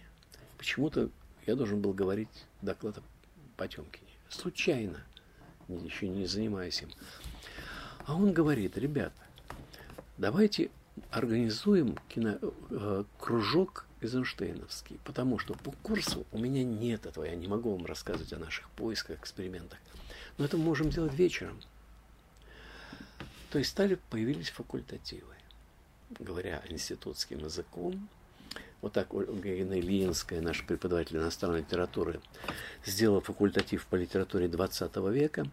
Почему-то я должен был говорить доклад о Потемкине. Случайно, еще не занимаясь им. А он говорит, ребята, давайте организуем кино, э, кружок Эйзенштейновский, потому что по курсу у меня нет этого, я не могу вам рассказывать о наших поисках, экспериментах. Но это мы можем делать вечером. То есть стали, появились факультативы. Говоря институтским языком, вот так Ольга Ильинская, наш преподаватель иностранной литературы, сделала факультатив по литературе 20 века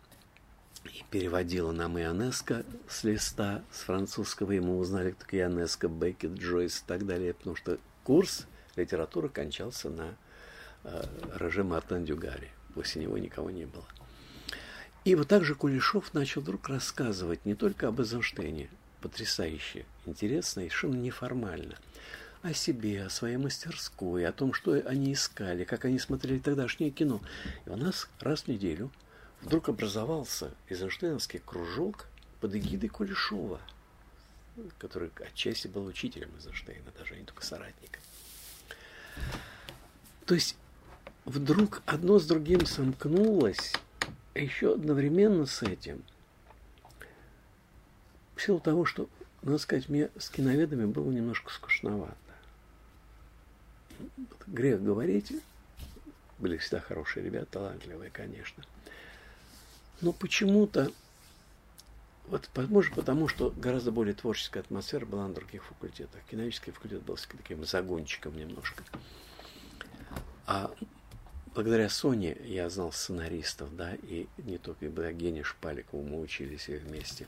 и переводила нам Ионеско с листа, с французского, и мы узнали, кто Ионеско, Беккет, Джойс и так далее, потому что курс литературы кончался на э, Роже Мартен Дюгаре. После него никого не было. И вот так же Кулешов начал вдруг рассказывать не только об Эйзенштейне, потрясающе, интересно и совершенно неформально – о себе, о своей мастерской, о том, что они искали, как они смотрели тогдашнее кино. И у нас раз в неделю вдруг образовался Эйзенштейновский кружок под эгидой Кулешова, который отчасти был учителем Эйзенштейна, даже не только соратником. То есть вдруг одно с другим сомкнулось, а еще одновременно с этим, в силу того, что, надо сказать, мне с киноведами было немножко скучновато грех говорить, были всегда хорошие ребята, талантливые, конечно. Но почему-то, вот, может, потому что гораздо более творческая атмосфера была на других факультетах. Киновический факультет был таким загончиком немножко. А благодаря Соне я знал сценаристов, да, и не только, благодаря Гене Шпаликову мы учились и вместе.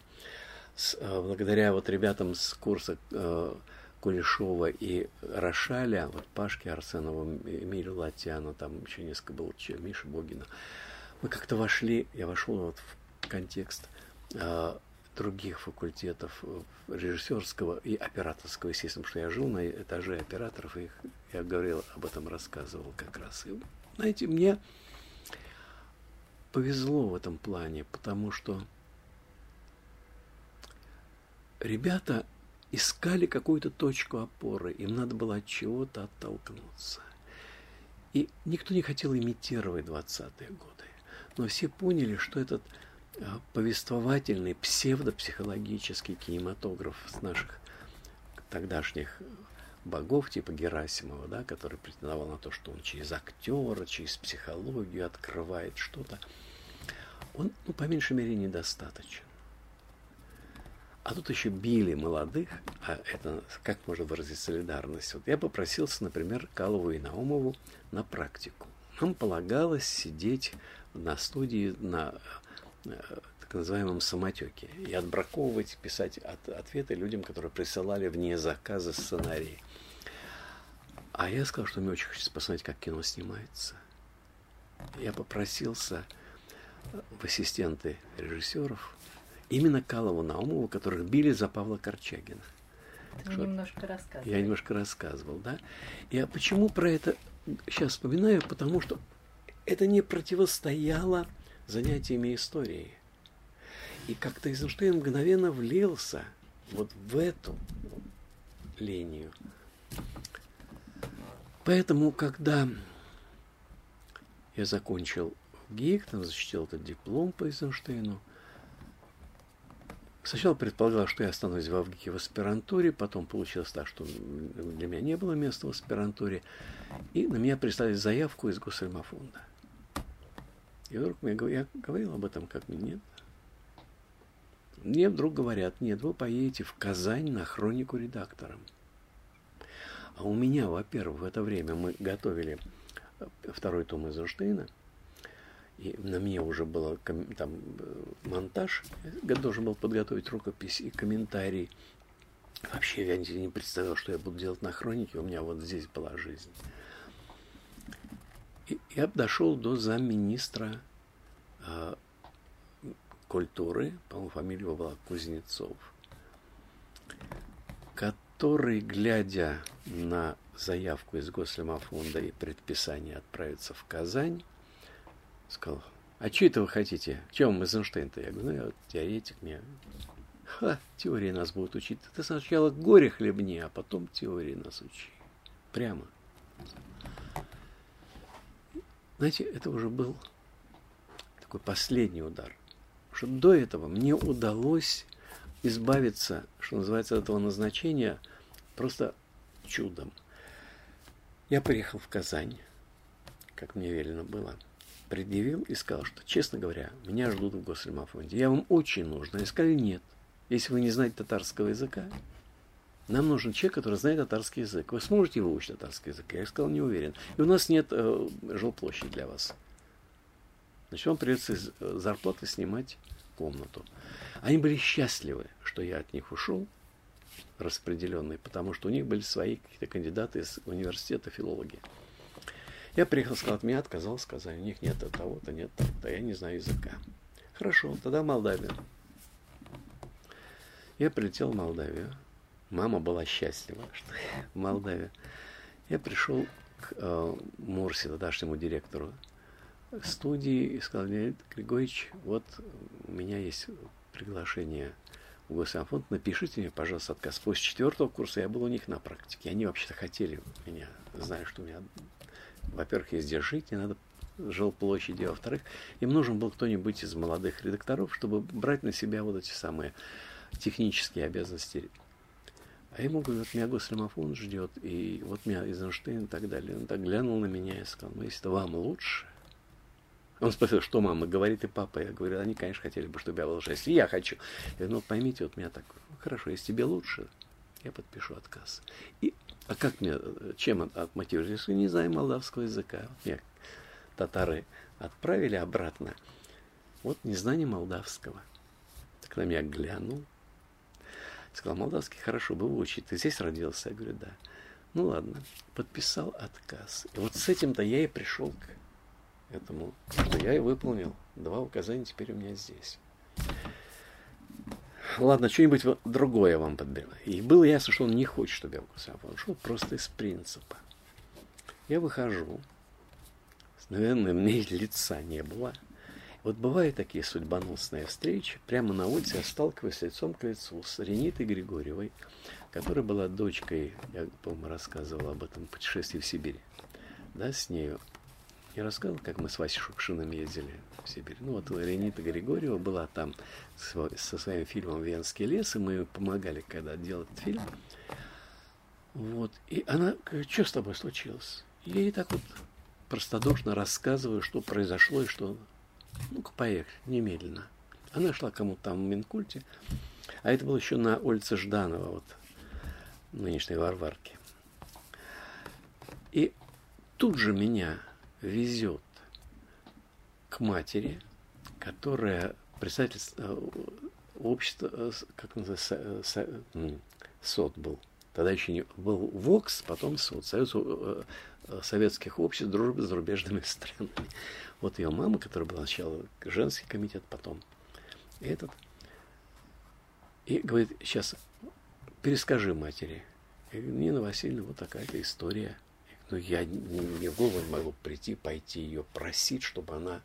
С, э, благодаря вот ребятам с курса э, Кулешова и Рошаля, вот Пашки Арсенова, Эмилю Латяна, там еще несколько было, Миша Богина. Мы как-то вошли, я вошел вот в контекст э, других факультетов режиссерского и операторского, естественно, что я жил на этаже операторов, и их, я говорил, об этом рассказывал как раз. И, знаете, мне повезло в этом плане, потому что ребята искали какую-то точку опоры, им надо было от чего-то оттолкнуться. И никто не хотел имитировать 20-е годы, но все поняли, что этот а, повествовательный псевдопсихологический кинематограф с наших тогдашних богов типа Герасимова, да, который претендовал на то, что он через актера, через психологию открывает что-то, он, ну, по меньшей мере, недостаточен. А тут еще били молодых, а это как можно выразить солидарность? Вот я попросился, например, Калову и Наумову на практику. Нам полагалось сидеть на студии на э, так называемом самотеке и отбраковывать, писать от, ответы людям, которые присылали вне заказа сценарии. А я сказал, что мне очень хочется посмотреть, как кино снимается. Я попросился в ассистенты режиссеров, именно Калову Наумову, которых били за Павла Корчагина. Вы что, немножко рассказывали. Я немножко рассказывал, да. Я почему про это сейчас вспоминаю? Потому что это не противостояло занятиями историей. И как-то Эйзенштейн мгновенно влился вот в эту линию. Поэтому, когда я закончил ГИК, там защитил этот диплом по Эйзенштейну, Сначала предполагал, что я останусь в Авгике в аспирантуре, потом получилось так, что для меня не было места в аспирантуре, и на меня прислали заявку из Госельмафонда. И вдруг мне, я говорил об этом, как мне нет. Мне вдруг говорят, нет, вы поедете в Казань на хронику редактором. А у меня, во-первых, в это время мы готовили э, второй том Эйзенштейна, и на мне уже был там э, монтаж, я должен был подготовить рукопись и комментарий. Вообще я не представлял, что я буду делать на хронике, у меня вот здесь была жизнь. Я дошел до замминистра э, культуры, по-моему, фамилия его была Кузнецов, который, глядя на заявку из Гослемофонда и предписание отправиться в Казань, сказал, а что это вы хотите? Чем Эйзенштейн-то? Я говорю, ну, я вот теоретик, мне... Ха, теории нас будут учить. Ты сначала горе хлебни, а потом теории нас учи. Прямо. Знаете, это уже был такой последний удар. Что до этого мне удалось избавиться, что называется, от этого назначения просто чудом. Я приехал в Казань, как мне велено было – предъявил и сказал, что, честно говоря, меня ждут в Госремофонде. Я вам очень нужен. Они сказали, нет. Если вы не знаете татарского языка, нам нужен человек, который знает татарский язык. Вы сможете выучить татарский язык? Я сказал, не уверен. И у нас нет э, жилплощади для вас. Значит, вам придется из э, зарплаты снимать комнату. Они были счастливы, что я от них ушел, распределенный, потому что у них были свои какие-то кандидаты из университета филологии. Я приехал, сказал, от меня отказал, сказал, у них нет того-то, нет того-то, я не знаю языка. Хорошо, тогда Молдавия. Я прилетел в Молдавию. Мама была счастлива, что я в Молдавии. Я пришел к э, Мурсе, тогдашнему директору студии, и сказал, Леонид Григорьевич, вот у меня есть приглашение в Госамфонд, напишите мне, пожалуйста, отказ. После четвертого курса я был у них на практике. Они вообще-то хотели меня, зная, что у меня во-первых, есть где жить, не надо жилплощади, а во-вторых, им нужен был кто-нибудь из молодых редакторов, чтобы брать на себя вот эти самые технические обязанности. А ему говорят, меня Гослемофон ждет, и вот меня Эйзенштейн и так далее. Он так глянул на меня и сказал, ну, если вам лучше. Он спросил, что мама говорит и папа. Я говорю, они, конечно, хотели бы, чтобы я был если я хочу. Я говорю, ну, поймите, вот меня так, хорошо, если тебе лучше, я подпишу отказ. И а как мне, чем отмотивировать? Если не знаю молдавского языка. Меня татары отправили обратно. Вот незнание молдавского. Так на меня глянул. Сказал, молдавский хорошо бы выучить. Ты здесь родился? Я говорю, да. Ну ладно. Подписал отказ. И вот с этим-то я и пришел к этому, что я и выполнил. Два указания теперь у меня здесь. Ладно, что-нибудь другое вам подберу. И было ясно, что он не хочет, чтобы я вкусил. Он шел просто из принципа. Я выхожу. Наверное, мне лица не было. Вот бывают такие судьбоносные встречи. Прямо на улице я сталкиваюсь лицом к лицу с Ренитой Григорьевой, которая была дочкой, я, по-моему, рассказывал об этом путешествии в Сибирь. Да, с нею я рассказывал, как мы с Васей Шукшиным ездили в Сибирь. Ну, вот Леонида Григорьева была там со своим фильмом «Венский лес», и мы помогали, когда делать фильм. Вот. И она говорит, что с тобой случилось? Я ей так вот простодушно рассказываю, что произошло и что... Ну-ка, поехали, немедленно. Она шла кому-то там в Минкульте, а это было еще на улице Жданова, вот, нынешней Варварки. И тут же меня везет к матери, которая представительство э, общества, э, как называется, СОД был. Тогда еще не был ВОКС, потом СОД, Союз э, советских обществ дружбы с зарубежными странами. Вот ее мама, которая была сначала женский комитет, потом этот. И говорит, сейчас перескажи матери. Я говорю, Нина Васильевна, вот такая-то история. Но я не в голову не могу прийти, пойти ее просить, чтобы она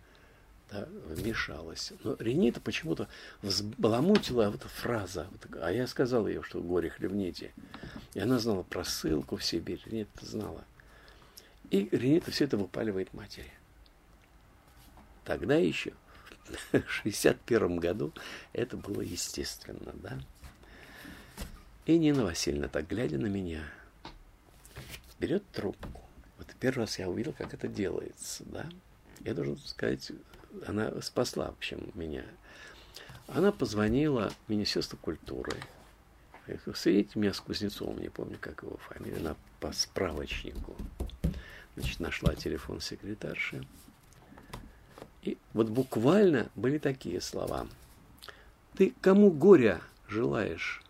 да, вмешалась. Но Ренита почему-то взбаламутила вот эта фраза. А я сказал ей, что горе хлебните. И она знала про ссылку в Сибирь. Ренита знала. И Ренита все это выпаливает матери. Тогда еще, в 61 году, это было естественно, да. И Нина Васильевна, так глядя на меня, берет трубку. Вот первый раз я увидел, как это делается, да. Я должен сказать, она спасла, в общем, меня. Она позвонила в Министерство культуры. Соедините меня с Кузнецовым, не помню, как его фамилия, она по справочнику. Значит, нашла телефон секретарши. И вот буквально были такие слова. Ты кому горя желаешь?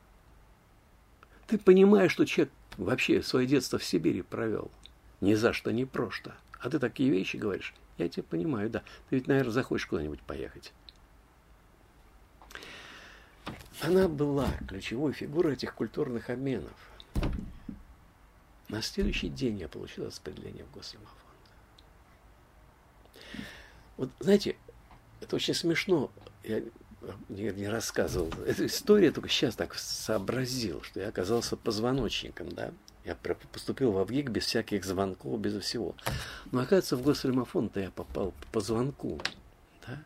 Ты понимаешь, что человек вообще свое детство в Сибири провел. Ни за что, ни просто. А ты такие вещи говоришь? Я тебя понимаю, да. Ты ведь, наверное, захочешь куда-нибудь поехать. Она была ключевой фигурой этих культурных обменов. На следующий день я получил распределение в Госдумофонд. Вот, знаете, это очень смешно. Я не, не рассказывал. Эту историю только сейчас так сообразил, что я оказался позвоночником, да. Я поступил в ВГИК без всяких звонков, без всего. Но, оказывается, в Госремофонд-то я попал по звонку, да.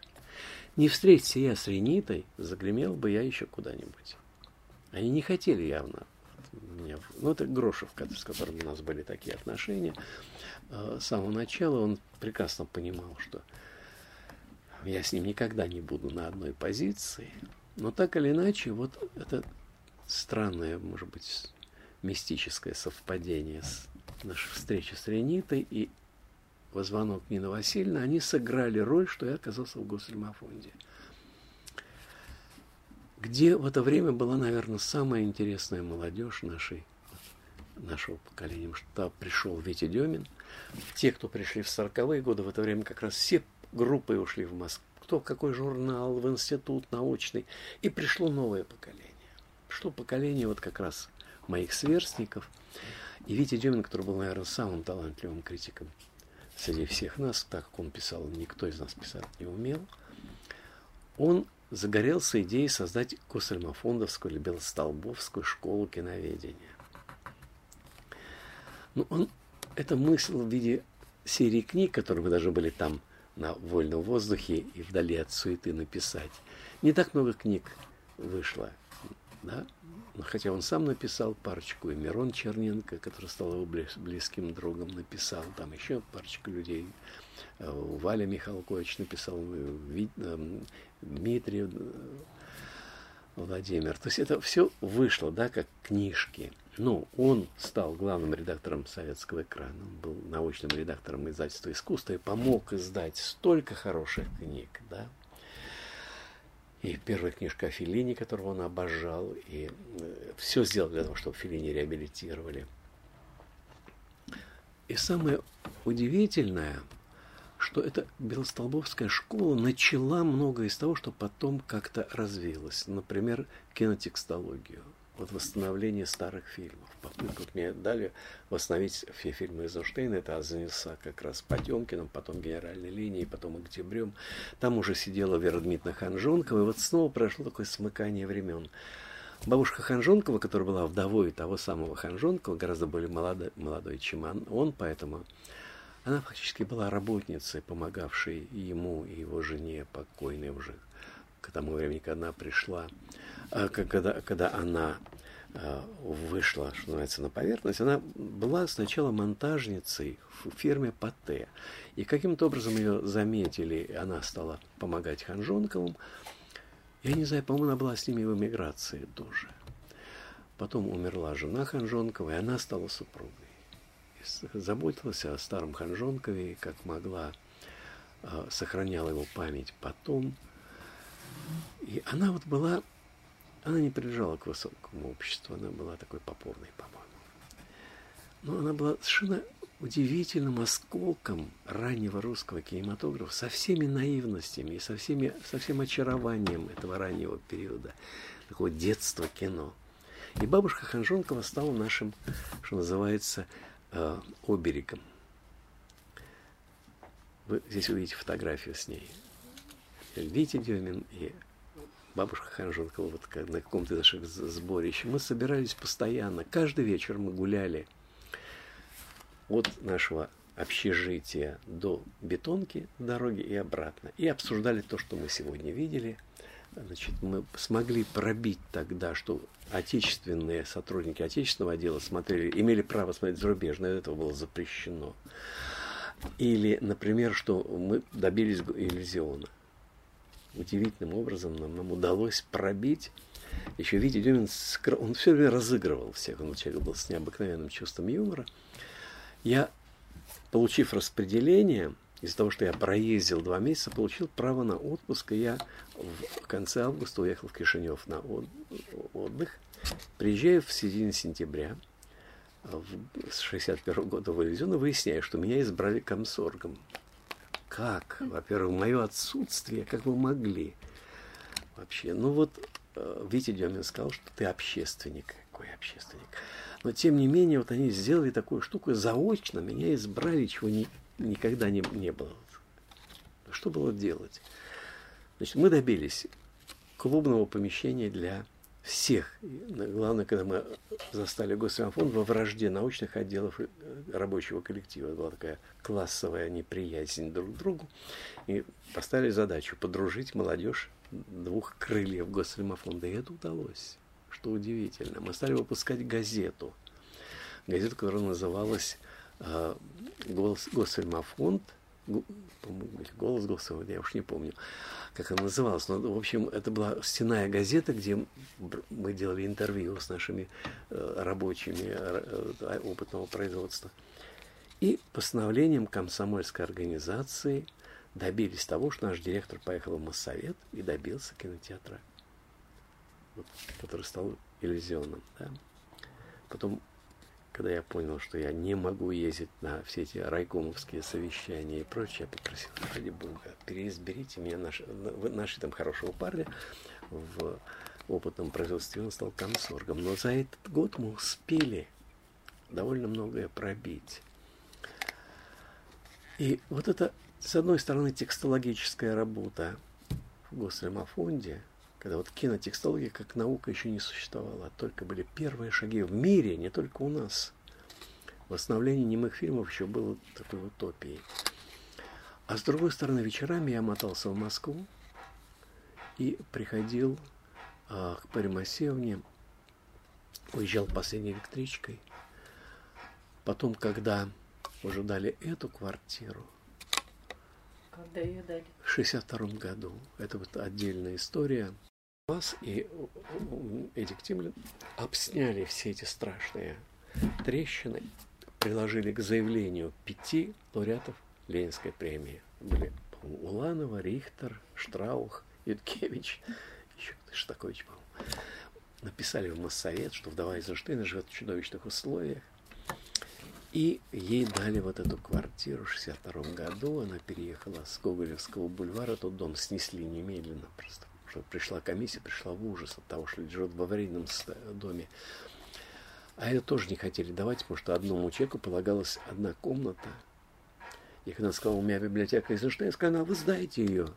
Не встретиться я с Ренитой, загремел бы я еще куда-нибудь. Они не хотели явно меня, ну это Грошев, с которым у нас были такие отношения, э, с самого начала он прекрасно понимал, что я с ним никогда не буду на одной позиции, но так или иначе, вот это странное, может быть, мистическое совпадение с нашей встречи с Ренитой и звонок Нины Васильевны, они сыграли роль, что я оказался в Госремофонде. Где в это время была, наверное, самая интересная молодежь нашей, нашего поколения. Что пришел Витя Демин. Те, кто пришли в 40-е годы, в это время как раз все группы ушли в Москву. Кто в какой журнал, в институт научный. И пришло новое поколение. Пришло поколение вот как раз моих сверстников. И Витя Демин, который был, наверное, самым талантливым критиком среди всех нас, так как он писал, никто из нас писать не умел, он загорелся идеей создать Госальмафондовскую или Белостолбовскую школу киноведения. Ну, он, эта мысль в виде серии книг, которые мы даже были там на вольном воздухе и вдали от суеты написать. Не так много книг вышло, да? Но хотя он сам написал парочку, и Мирон Черненко, который стал его близким другом, написал, там еще парочку людей. Э, Валя Михалкович написал, э, э, Владимир. То есть это все вышло, да, как книжки. Ну, он стал главным редактором советского экрана, он был научным редактором издательства искусства и помог издать столько хороших книг, да. И первая книжка о Филине, которого он обожал, и э, все сделал для того, чтобы Филини реабилитировали. И самое удивительное, что эта Белостолбовская школа начала многое из того, что потом как-то развилось. Например, кинотекстологию вот восстановление старых фильмов. Попытку мне дали восстановить все фильмы Эйзенштейна, это занесла как раз Потемкиным, потом генеральной линией, потом октябрем. Там уже сидела Вера Дмитриевна Ханжонкова, и вот снова прошло такое смыкание времен. Бабушка Ханжонкова, которая была вдовой того самого Ханжонкова, гораздо более молодой, молодой чем он, поэтому она фактически была работницей, помогавшей ему и его жене, покойной уже к тому времени, когда она пришла, а, когда, когда она а, вышла, что называется, на поверхность, она была сначала монтажницей в фирме Патте. И каким-то образом ее заметили, она стала помогать Ханжонковым. Я не знаю, по-моему, она была с ними в эмиграции тоже. Потом умерла жена Ханжонкова, и она стала супругой. Заботилась о старом Ханжонкове, как могла, а, сохраняла его память потом – и она вот была, она не принадлежала к высокому обществу, она была такой попорной, по-моему. Но она была совершенно удивительным осколком раннего русского кинематографа со всеми наивностями и со, всеми, со всем очарованием этого раннего периода, такого детства кино. И бабушка Ханжонкова стала нашим, что называется, э, оберегом. Вы здесь увидите фотографию с ней. Витя Демин и бабушка Ханженкова вот на каком-то наших сборище. Мы собирались постоянно. Каждый вечер мы гуляли от нашего общежития до бетонки дороги и обратно. И обсуждали то, что мы сегодня видели. Значит, мы смогли пробить тогда, что отечественные сотрудники отечественного отдела смотрели, имели право смотреть зарубежное, это было запрещено. Или, например, что мы добились иллюзиона удивительным образом нам, нам удалось пробить. Еще Витя Дюмин, он все время разыгрывал всех, он человек был с необыкновенным чувством юмора. Я, получив распределение, из-за того, что я проездил два месяца, получил право на отпуск, и я в конце августа уехал в Кишинев на отдых. Приезжаю в середине сентября, с 61 года в Иллюзион, выясняю, что меня избрали комсоргом. Как? Во-первых, мое отсутствие, как вы могли? Вообще, ну вот э, Витя Демин сказал, что ты общественник. Какой общественник? Но тем не менее, вот они сделали такую штуку, заочно меня избрали, чего ни, никогда не, не было. Что было делать? Значит, мы добились клубного помещения для всех. Главное, когда мы застали Госфонд во вражде научных отделов рабочего коллектива. Была такая классовая неприязнь друг к другу. И поставили задачу подружить молодежь двух крыльев Госфильмофонда. И это удалось, что удивительно. Мы стали выпускать газету. Газету, которая называлась э, Госфильмофонд – голос голосовой, я уж не помню, как она называлась. Но, в общем, это была стенная газета, где мы делали интервью с нашими э, рабочими э, опытного производства. И постановлением комсомольской организации добились того, что наш директор поехал в Моссовет и добился кинотеатра, который стал иллюзионным. Да? Потом когда я понял, что я не могу ездить на все эти райкомовские совещания и прочее, я попросил, ради Бога, переизберите меня, наши, наши там хорошего парня в опытном производстве, он стал комсоргом. Но за этот год мы успели довольно многое пробить. И вот это, с одной стороны, текстологическая работа в Госремофонде – когда вот кинотекстология как наука еще не существовала, а только были первые шаги в мире, не только у нас. Восстановление немых фильмов еще было такой утопией. А с другой стороны, вечерами я мотался в Москву и приходил а, к Паримасевне, уезжал последней электричкой. Потом, когда уже дали эту квартиру, когда ее дали? В 62 году. Это вот отдельная история вас и Эдик Тимлин обсняли все эти страшные трещины, приложили к заявлению пяти лауреатов Ленинской премии. Были Уланова, Рихтер, Штраух, Юткевич, еще Штакович, по-моему. Написали в Моссовет, что вдова Эйзенштейна живет в чудовищных условиях. И ей дали вот эту квартиру в 62 году. Она переехала с Гоголевского бульвара. Тот дом снесли немедленно просто что пришла комиссия, пришла в ужас от того, что живет в аварийном доме. А это тоже не хотели давать, потому что одному человеку полагалась одна комната. И когда сказал, у меня библиотека Эйзенштейна, я сказал, а вы сдаете ее.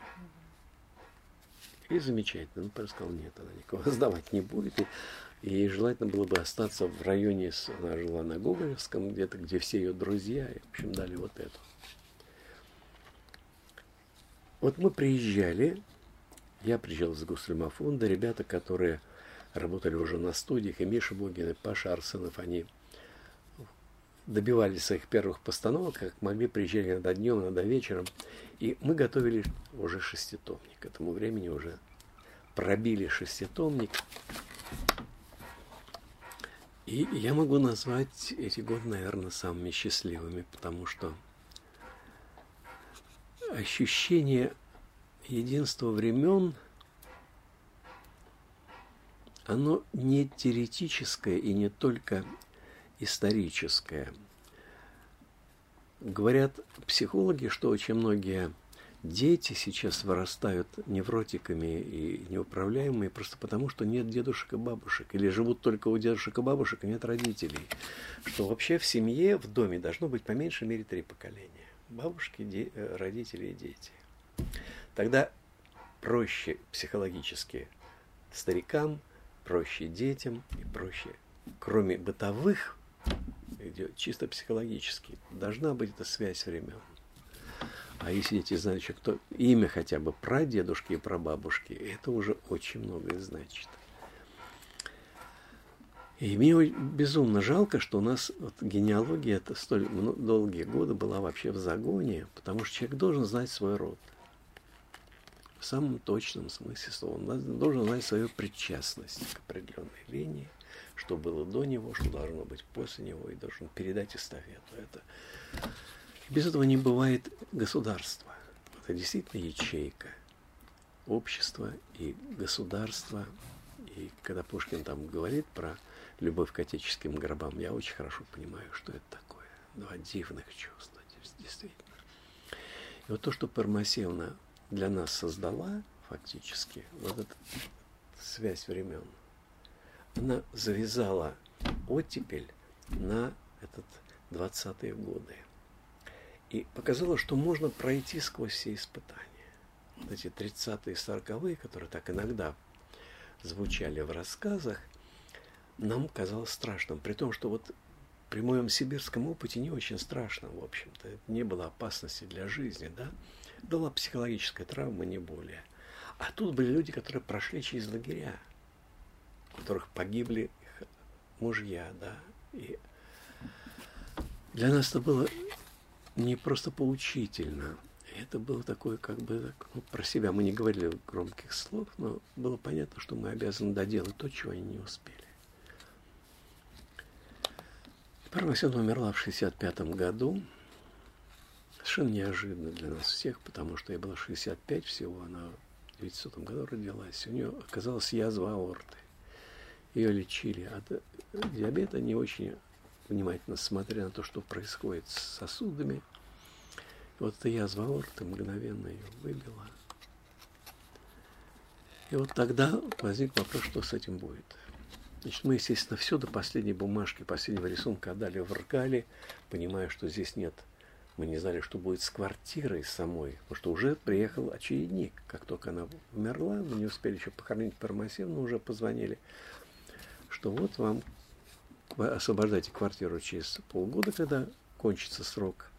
И замечательно. Он сказал, нет, она никого сдавать не будет. И, и желательно было бы остаться в районе, она жила на Гоголевском, где-то, где все ее друзья. И, в общем, дали вот эту. Вот мы приезжали, я приезжал из Госфильмофонда, ребята, которые работали уже на студиях, и Миша Бугин, и Паша Арсенов, они добивались своих первых постановок, как могли, приезжали иногда днем, иногда вечером. И мы готовили уже шеститомник. К этому времени уже пробили шеститомник. И я могу назвать эти годы, наверное, самыми счастливыми, потому что ощущение единство времен, оно не теоретическое и не только историческое. Говорят психологи, что очень многие дети сейчас вырастают невротиками и неуправляемыми просто потому, что нет дедушек и бабушек. Или живут только у дедушек и бабушек, и нет родителей. Что вообще в семье, в доме должно быть по меньшей мере три поколения. Бабушки, э, родители и дети. Тогда проще психологически старикам, проще детям и проще, кроме бытовых, чисто психологически, должна быть эта связь времен. А если дети знают еще кто имя хотя бы прадедушки и прабабушки, это уже очень многое значит. И мне безумно жалко, что у нас вот, генеалогия это столь долгие годы была вообще в загоне, потому что человек должен знать свой род в самом точном смысле слова. Он должен знать свою причастность к определенной линии, что было до него, что должно быть после него, и должен передать эстафету. Это... Без этого не бывает государства. Это действительно ячейка общества и государства. И когда Пушкин там говорит про любовь к отеческим гробам, я очень хорошо понимаю, что это такое. Два дивных чувства, действительно. И вот то, что Пармасевна для нас создала, фактически, вот эта связь времен, она завязала оттепель на этот 20-е годы. И показала, что можно пройти сквозь все испытания. Вот эти 30-е, 40-е, которые так иногда звучали в рассказах, нам казалось страшным. При том, что вот при моем сибирском опыте не очень страшно, в общем-то. Не было опасности для жизни, да. Была психологическая травма, не более. А тут были люди, которые прошли через лагеря, в которых погибли их мужья, да. И для нас это было не просто поучительно, это было такое, как бы, ну, про себя мы не говорили громких слов, но было понятно, что мы обязаны доделать то, чего они не успели. Пармасена умерла в 65 году. Совершенно неожиданно для нас всех, потому что ей было 65 всего, она в 900 году родилась. У нее оказалась язва аорты. Ее лечили от диабета не очень внимательно, смотря на то, что происходит с сосудами. Вот эта язва аорты мгновенно ее выбила. И вот тогда возник вопрос, что с этим будет. Значит, мы, естественно, все до последней бумажки, последнего рисунка отдали в РКАЛе, понимая, что здесь нет. Мы не знали, что будет с квартирой самой, потому что уже приехал очередник. Как только она умерла, мы не успели еще похоронить Пармасевну, уже позвонили, что вот вам освобождайте квартиру через полгода, когда кончится срок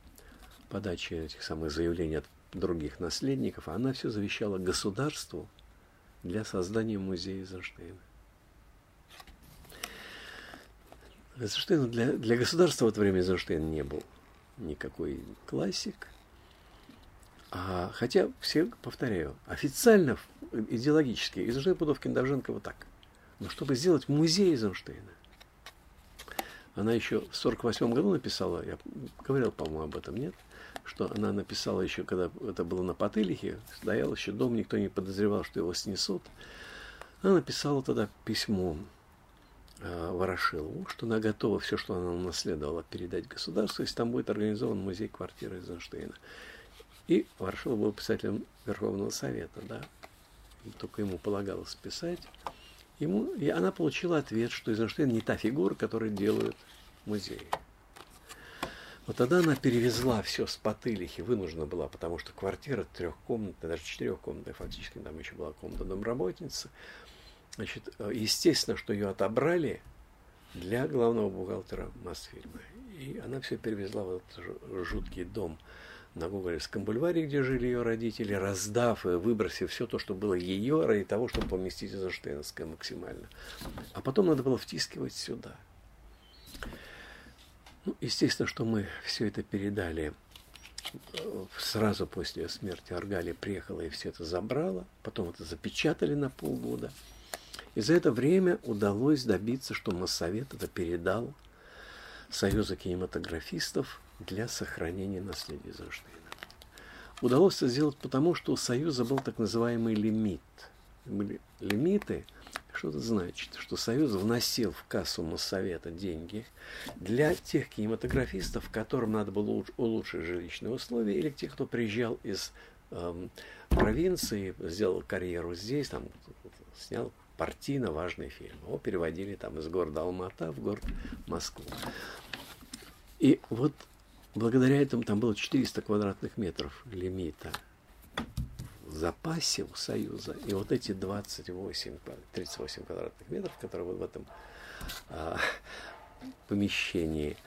подачи этих самых заявлений от других наследников, а она все завещала государству для создания музея Эйзенштейна. Эйзенштейн для, для государства в это время Эйзенштейн не был никакой классик. А, хотя, все, повторяю, официально, идеологически, Эйзенштейн, Пудовкин, вот так. Но чтобы сделать музей Эйзенштейна, она еще в 48 году написала, я говорил, по-моему, об этом, нет? Что она написала еще, когда это было на Потылихе, стоял еще дом, никто не подозревал, что его снесут. Она написала тогда письмо Ворошилову, что она готова все, что она унаследовала, передать государству, если там будет организован музей квартиры Эйзенштейна. И Ворошилов был писателем Верховного Совета, да, только ему полагалось писать. Ему, и она получила ответ, что Эйзенштейн не та фигура, которую делают музеи. Вот тогда она перевезла все с Потылихи, вынуждена была, потому что квартира трехкомнатная, даже четырехкомнатная, фактически там еще была комната домработницы, Значит, э, естественно, что ее отобрали для главного бухгалтера Мосфильма. И она все перевезла в этот жуткий дом на Гоголевском бульваре, где жили ее родители, раздав и выбросив все то, что было ее, ради того, чтобы поместить Эйзенштейновское максимально. А потом надо было втискивать сюда. Ну, естественно, что мы все это передали э, сразу после смерти. Аргали приехала и все это забрала. Потом это запечатали на полгода. И за это время удалось добиться, что Моссовет это передал Союзу кинематографистов для сохранения наследия Эйзенштейна. Удалось это сделать потому, что у Союза был так называемый лимит. Были лимиты, что это значит? Что Союз вносил в кассу Моссовета деньги для тех кинематографистов, которым надо было улучшить жилищные условия, или тех, кто приезжал из э, провинции, сделал карьеру здесь, там снял партийно важный фильм. Его переводили там из города Алмата в город Москву. И вот благодаря этому там было 400 квадратных метров лимита в запасе у Союза. И вот эти 28, 38 квадратных метров, которые вот в этом а, помещении,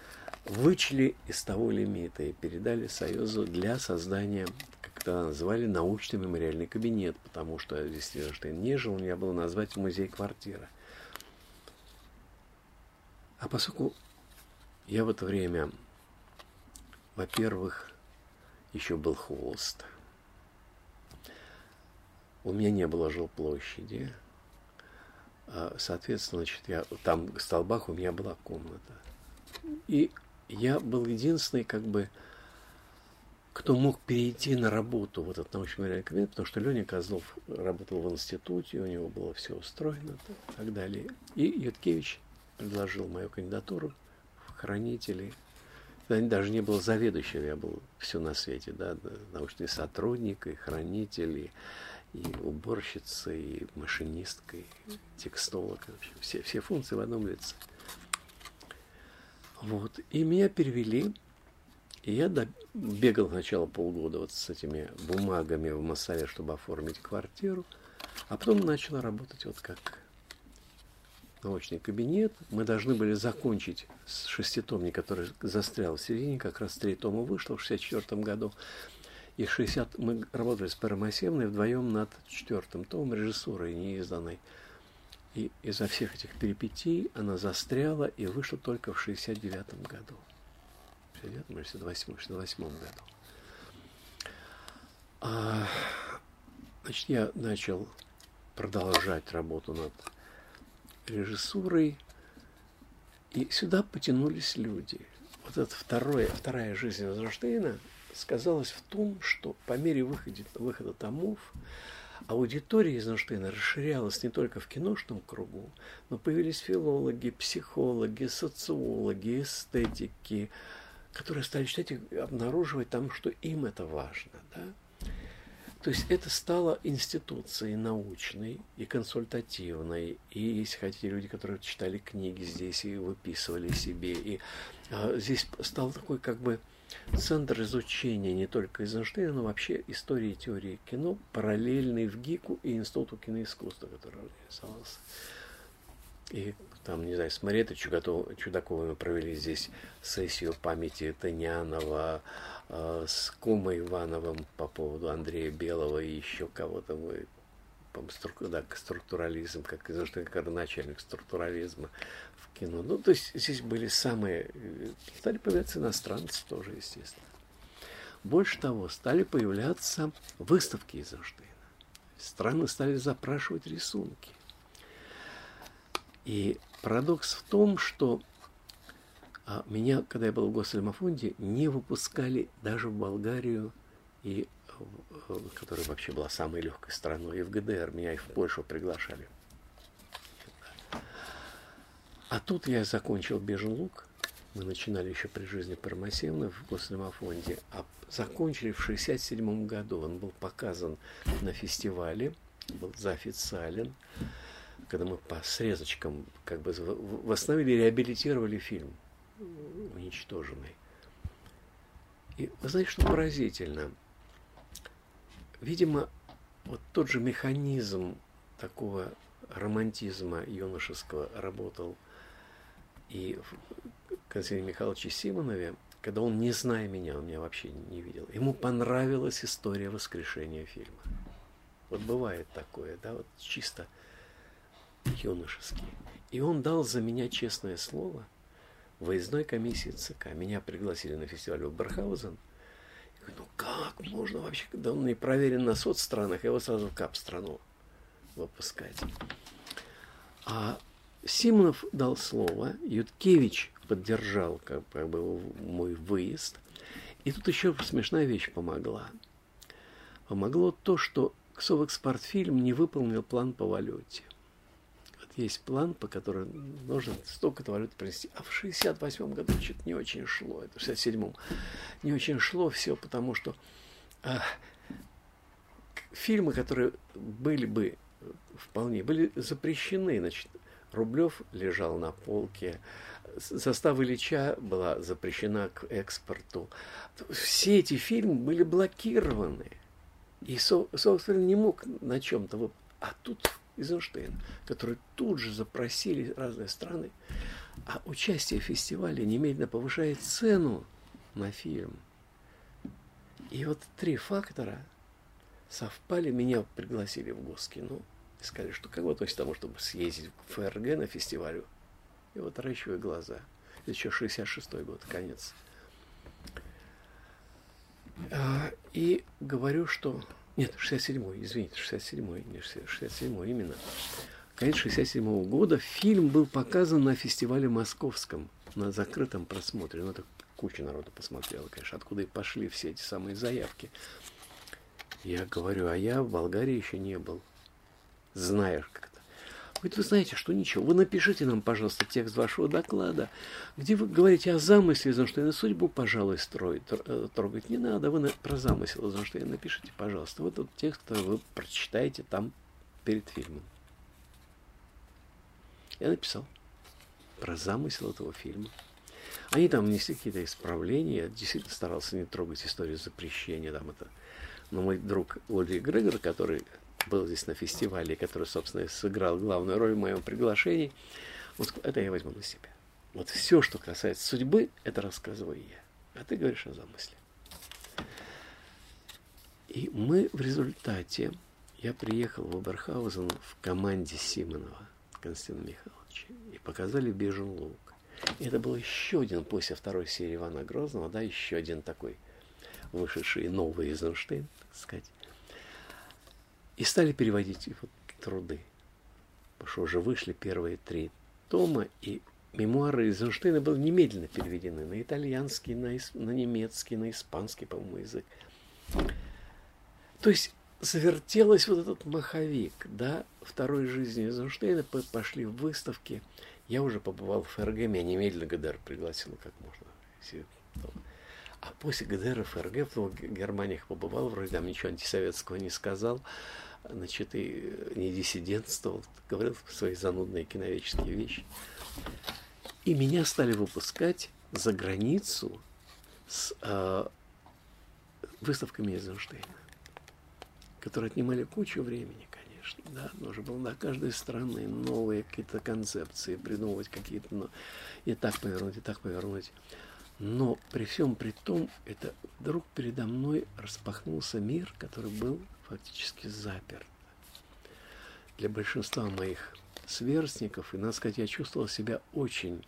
вычли из того лимита и передали Союзу для создания тогда назвали научный мемориальный кабинет, потому что здесь Эйзенштейн не жил, нельзя было назвать музей-квартира. А поскольку я в это время, во-первых, еще был холост, у меня не было жилплощади. А, соответственно, значит, я, там в столбах у меня была комната. И я был единственный, как бы, кто мог перейти на работу в этот научно-мемориальный кабинет, потому что Леня Козлов работал в институте, у него было все устроено и так далее. И Юткевич предложил мою кандидатуру в хранители. Даже не было заведующего, я был все на свете, да, научный сотрудник, и хранитель, и, и уборщица, и машинистка, и текстолог, вообще все, все функции в одном лице. Вот. И меня перевели и я бегал сначала полгода вот с этими бумагами в Москве, чтобы оформить квартиру, а потом начал работать вот как научный кабинет. Мы должны были закончить с шеститомник, который застрял в середине, как раз три тома вышло в 64 году. И 60 мы работали с Парамасевной вдвоем над четвертым томом режиссурой неизданной. И из-за всех этих перипетий она застряла и вышла только в 69 году. 69 или 68, 68 году. А, значит, я начал продолжать работу над режиссурой, и сюда потянулись люди. Вот эта второе, вторая жизнь Розенштейна сказалась в том, что по мере выхода, выхода томов аудитория Эйзенштейна расширялась не только в киношном кругу, но появились филологи, психологи, социологи, эстетики, которые стали читать и обнаруживать там, что им это важно. Да? То есть это стало институцией научной и консультативной. И есть, хотите, люди, которые читали книги здесь и выписывали себе. И а, здесь стал такой как бы центр изучения не только Эйзенштейна, но вообще истории и теории кино, параллельный в ГИКу и Институту киноискусства, который организовался. И там, не знаю, с Мариэтой Чудаковой мы провели здесь сессию памяти Танянова, э, с Кумой Ивановым по поводу Андрея Белого и еще кого-то. Мы да, структурализм, как изначально как начальник структурализма в кино. Ну, то есть здесь были самые... Стали появляться иностранцы тоже, естественно. Больше того, стали появляться выставки из Эйнштейна. Страны стали запрашивать рисунки. И парадокс в том, что а, меня, когда я был в Госальмафонде, не выпускали даже в Болгарию, и, которая вообще была самой легкой страной, и в ГДР меня и в Польшу приглашали. А тут я закончил «Бежен лук», мы начинали еще при жизни Пармасевна в Гослимофонде, а закончили в 1967 году. Он был показан на фестивале, был заофициален когда мы по срезочкам как бы восстановили, реабилитировали фильм уничтоженный. И вы знаете, что поразительно? Видимо, вот тот же механизм такого романтизма юношеского работал и в Константине Михайловиче Симонове, когда он, не зная меня, он меня вообще не видел, ему понравилась история воскрешения фильма. Вот бывает такое, да, вот чисто юношеский. И он дал за меня честное слово выездной комиссии ЦК. Меня пригласили на фестиваль в Бархаузен. Я говорю, ну как можно вообще, когда он не проверен на соцстранах, его сразу в КАП-страну выпускать. А Симонов дал слово, Юткевич поддержал как, как бы мой выезд. И тут еще смешная вещь помогла. Помогло то, что Совэкспортфильм не выполнил план по валюте есть план, по которому нужно столько-то валют принести. А в 68 году что-то не очень шло, это в 67-м, не очень шло все, потому что а, фильмы, которые были бы вполне, были запрещены, значит, Рублев лежал на полке, состав Ильича была запрещена к экспорту. Все эти фильмы были блокированы. И, собственно, не мог на чем-то... А тут Эйзенштейн, которые тут же запросили разные страны, а участие в фестивале немедленно повышает цену на фильм. И вот три фактора совпали, меня пригласили в Госкино и сказали, что как вы относитесь к тому, чтобы съездить в ФРГ на фестивалю? И вот ращиваю глаза. Это еще 66-й год, конец. А, и говорю, что Нет, 67-й, извините, 67-й, не 67-й именно. Конец 67 -го года фильм был показан на фестивале московском, на закрытом просмотре. Ну, это куча народу посмотрела, конечно, откуда и пошли все эти самые заявки. Я говорю, а я в Болгарии еще не был. Знаешь. Говорит, вы знаете, что ничего. Вы напишите нам, пожалуйста, текст вашего доклада, где вы говорите о замысле Эйзенштейна. Судьбу, пожалуй, строить, э, трогать не надо. Вы на, про замысел Эйзенштейна напишите, пожалуйста. Вот этот текст, который вы прочитаете там перед фильмом. Я написал про замысел этого фильма. Они там внесли какие-то исправления. Я действительно старался не трогать историю запрещения. Там это... Но мой друг Ольги Грегор, который был здесь на фестивале, который, собственно, сыграл главную роль в моем приглашении, вот это я возьму на себя. Вот все, что касается судьбы, это рассказываю я. А ты говоришь о замысле. И мы в результате, я приехал в Оберхаузен в команде Симонова, Константина Михайловича, и показали «Бежен лук». И это был еще один, после второй серии Ивана Грозного, да, еще один такой вышедший новый Эйзенштейн, так сказать. И стали переводить его труды. Потому что уже вышли первые три тома, и мемуары Эйзенштейна были немедленно переведены на итальянский, на, на немецкий, на испанский, по-моему, язык. То есть завертелось вот этот маховик, да, второй жизни Эйзенштейна, пошли в выставки. Я уже побывал в ФРГ, меня немедленно ГДР пригласил, как можно. А после ГДР и ФРГ в Германиях побывал, вроде там ничего антисоветского не сказал, значит, и не диссидентствовал, говорил свои занудные киновеческие вещи. И меня стали выпускать за границу с э, выставками Эйзенштейна которые отнимали кучу времени, конечно. Да, нужно было на каждой страны новые какие-то концепции придумывать какие-то, но и так повернуть, и так повернуть. Но при всем при том, это вдруг передо мной распахнулся мир, который был фактически заперт. Для большинства моих сверстников, и, надо сказать, я чувствовал себя очень,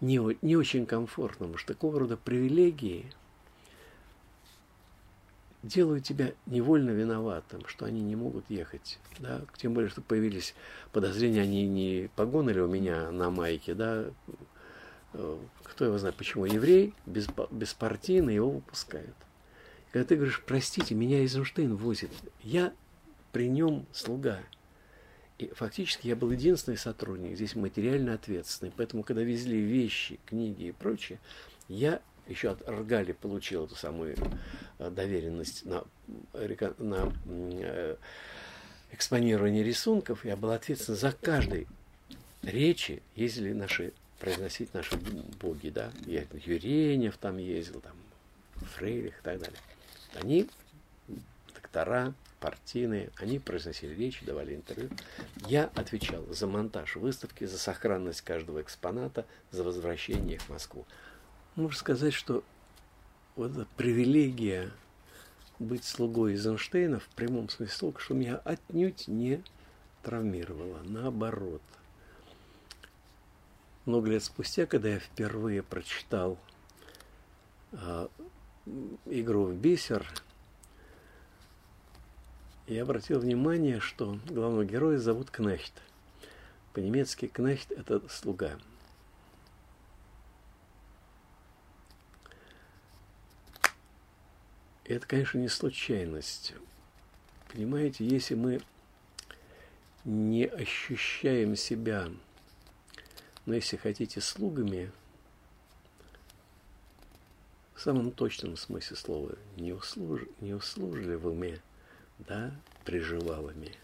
не, не очень комфортно, потому что такого рода привилегии – делают тебя невольно виноватым, что они не могут ехать. Да? Тем более, что появились подозрения, они не погоны ли у меня на майке, да? Э, кто его знает, почему еврей без, беспартийный его выпускают. Когда ты говоришь, простите, меня Эйзенштейн возит, я при нем слуга. И фактически я был единственный сотрудник, здесь материально ответственный. Поэтому, когда везли вещи, книги и прочее, я еще от Аргали получил эту самую э, доверенность на, на э, экспонирование рисунков. Я был ответственен за каждой речи, ездили наши, произносить наши боги, да. Я Юренев там ездил, там, Фрейлих и так далее. Они, доктора, партийные, они произносили речи, давали интервью. Я отвечал за монтаж выставки, за сохранность каждого экспоната, за возвращение их в Москву можно сказать, что вот эта привилегия быть слугой Эйзенштейна в прямом смысле слова, что меня отнюдь не травмировало, наоборот. Много лет спустя, когда я впервые прочитал э, игру в бисер, я обратил внимание, что главного героя зовут Кнехт. По-немецки Кнехт – это слуга. И это, конечно, не случайность. Понимаете, если мы не ощущаем себя, ну, если хотите, слугами, в самом точном смысле слова, не, услуж... не услужливыми, да, приживалами,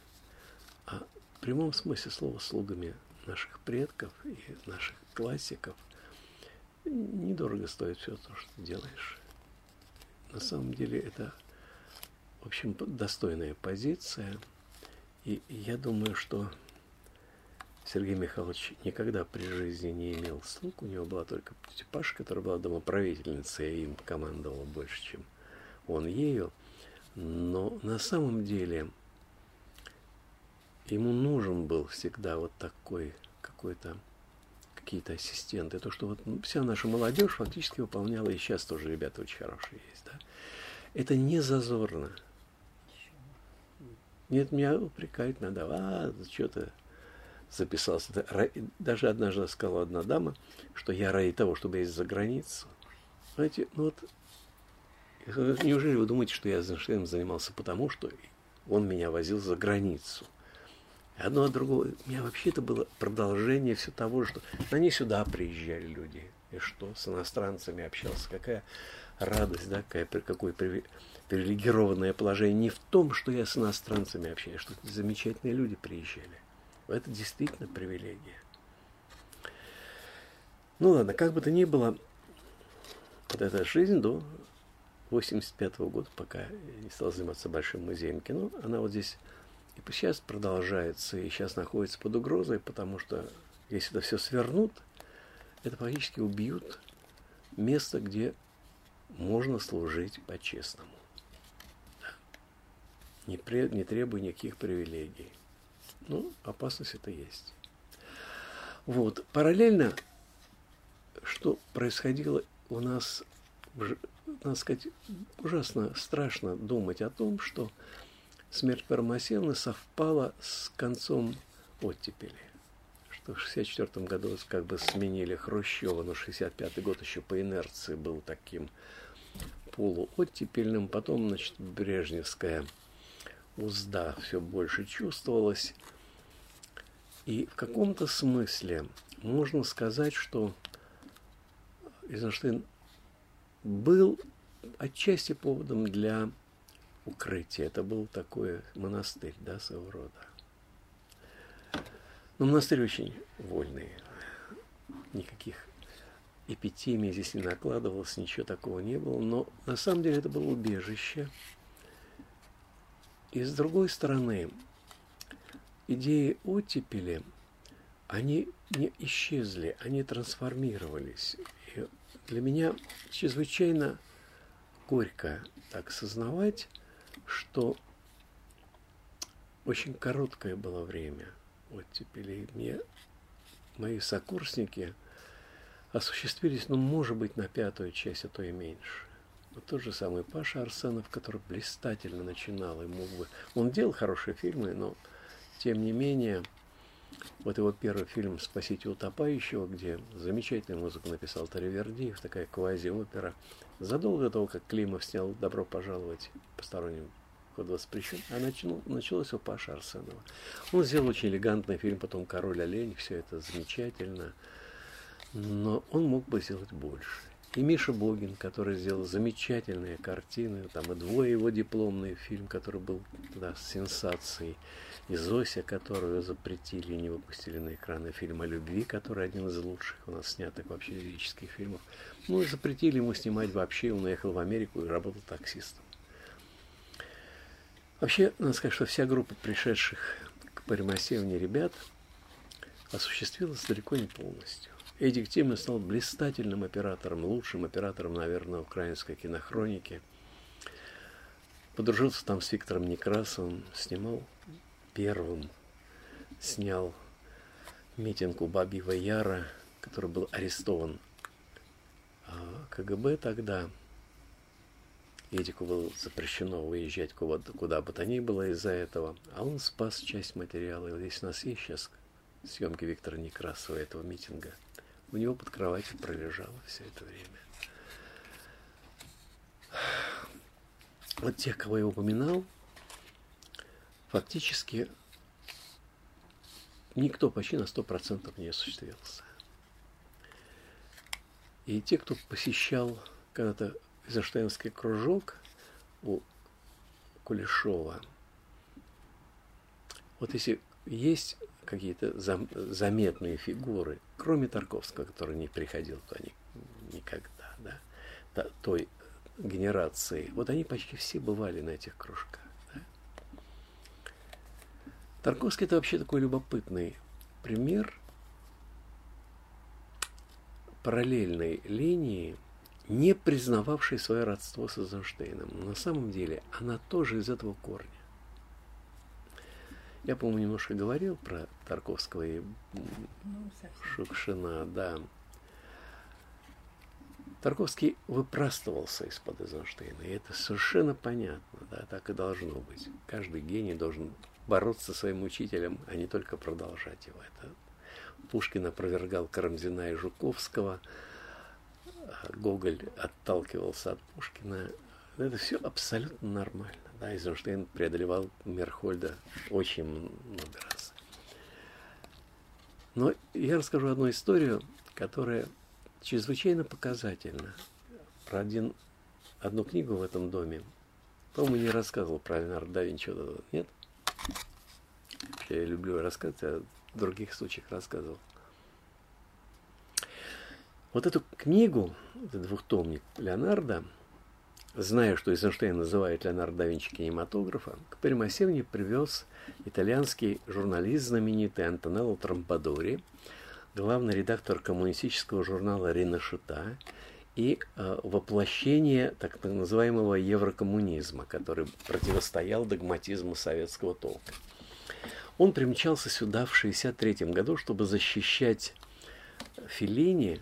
а в прямом смысле слова слугами наших предков и наших классиков, недорого стоит все то, что делаешь. На самом деле это, в общем, достойная позиция. И я думаю, что Сергей Михайлович никогда при жизни не имел слуг. У него была только Паша, которая была домоправительницей, и им командовала больше, чем он ею. Но на самом деле ему нужен был всегда вот такой какой-то какие-то ассистенты. То, что вот вся наша молодежь фактически выполняла, и сейчас тоже ребята очень хорошие есть, да. Это не зазорно. Нет, меня упрекать надо. А, что ты записался? Даже однажды сказала одна дама, что я ради того, чтобы ездить за границу. Знаете, ну вот, неужели вы думаете, что я Эйзенштейном занимался потому, что он меня возил за границу? Одно от другого. У меня вообще это было продолжение все того, что они сюда приезжали люди. И что, с иностранцами общался. Какая радость, да, какая, какое привилегированное положение. Не в том, что я с иностранцами общаюсь, что замечательные люди приезжали. Это действительно привилегия. Ну ладно, как бы то ни было, вот эта жизнь до 85 -го года, пока я не стал заниматься Большим музеем кино, она вот здесь и сейчас продолжается, и сейчас находится под угрозой, потому что если это все свернут, это фактически убьют место, где можно служить по-честному. Не, не требуя никаких привилегий. Ну, опасность это есть. Вот. Параллельно, что происходило у нас, надо сказать, ужасно страшно думать о том, что смерть Парамасевны совпала с концом оттепели. Что в 1964 году как бы сменили Хрущева, но 65 год еще по инерции был таким полуоттепельным. Потом, значит, Брежневская узда все больше чувствовалась. И в каком-то смысле можно сказать, что Эйзенштейн был отчасти поводом для укрытие. Это был такой монастырь, да, своего рода. Но монастырь очень вольный. Никаких эпитемий здесь не накладывалось, ничего такого не было. Но на самом деле это было убежище. И с другой стороны, идеи оттепели, они не исчезли, они трансформировались. И для меня чрезвычайно горько так сознавать, что очень короткое было время оттепели. Мне мои сокурсники осуществились, ну, может быть, на пятую часть, а то и меньше. Вот тот же самый Паша Арсенов, который блистательно начинал, и мог бы... Он делал хорошие фильмы, но, тем не менее, вот его первый фильм «Спасите утопающего», где замечательную музыку написал Таривердиев, такая квази-опера. Задолго до того, как Климов снял «Добро пожаловать посторонним ход воспрещен, а начал, началось у Паши Арсенова. Он сделал очень элегантный фильм, потом «Король олень», все это замечательно, но он мог бы сделать больше. И Миша Богин, который сделал замечательные картины, там и двое его дипломный фильм, который был тогда сенсацией, и Зося, которую запретили и не выпустили на экраны, фильм о любви, который один из лучших у нас снятых вообще лирических фильмов. Ну и запретили ему снимать вообще, он уехал в Америку и работал таксистом. Вообще, надо сказать, что вся группа пришедших к Паримасевне ребят осуществилась далеко не полностью. Эдик Тимин стал блистательным оператором, лучшим оператором, наверное, украинской кинохроники. Подружился там с Виктором Некрасовым, снимал первым, снял митинг у Бабьего Яра, который был арестован а КГБ тогда. Эдику было запрещено выезжать куда, куда бы то ни было из-за этого. А он спас часть материала. И здесь у нас есть сейчас съемки Виктора Некрасова этого митинга – у него под кроватью пролежало все это время. Вот тех, кого я упоминал, фактически никто почти на сто процентов не осуществился. И те, кто посещал когда-то Эйзенштейнский кружок у Кулешова, вот если есть какие-то зам, заметные фигуры, кроме Тарковского, который не приходил туда ни, никогда, да, той генерации. Вот они почти все бывали на этих кружках. Тарковский это вообще такой любопытный пример параллельной линии, не признававшей свое родство с Эйзенштейном. Но на самом деле она тоже из этого корня. Я, по-моему, немножко говорил про Тарковского и ну, Шукшина, да. Тарковский выпрастывался из-под Эйзенштейна, и это совершенно понятно. Да, так и должно быть. Каждый гений должен бороться со своим учителем, а не только продолжать его. Это Пушкин опровергал Карамзина и Жуковского, Гоголь отталкивался от Пушкина. Это все абсолютно нормально. Да, Эйзенштейн преодолевал Мерхольда очень много раз. Но я расскажу одну историю, которая чрезвычайно показательна. Про один, одну книгу в этом доме. По-моему, не рассказывал про Леонардо да Винчи. Нет? Я люблю рассказывать, в других случаях рассказывал. Вот эту книгу, этот двухтомник Леонардо, зная, что Эйзенштейн называет Леонардо да Винчи кинематографом, к Примасевне привез итальянский журналист знаменитый Антонелло Трампадори, главный редактор коммунистического журнала «Ринашита» и э, воплощение так называемого еврокоммунизма, который противостоял догматизму советского толка. Он примчался сюда в 1963 году, чтобы защищать Филини,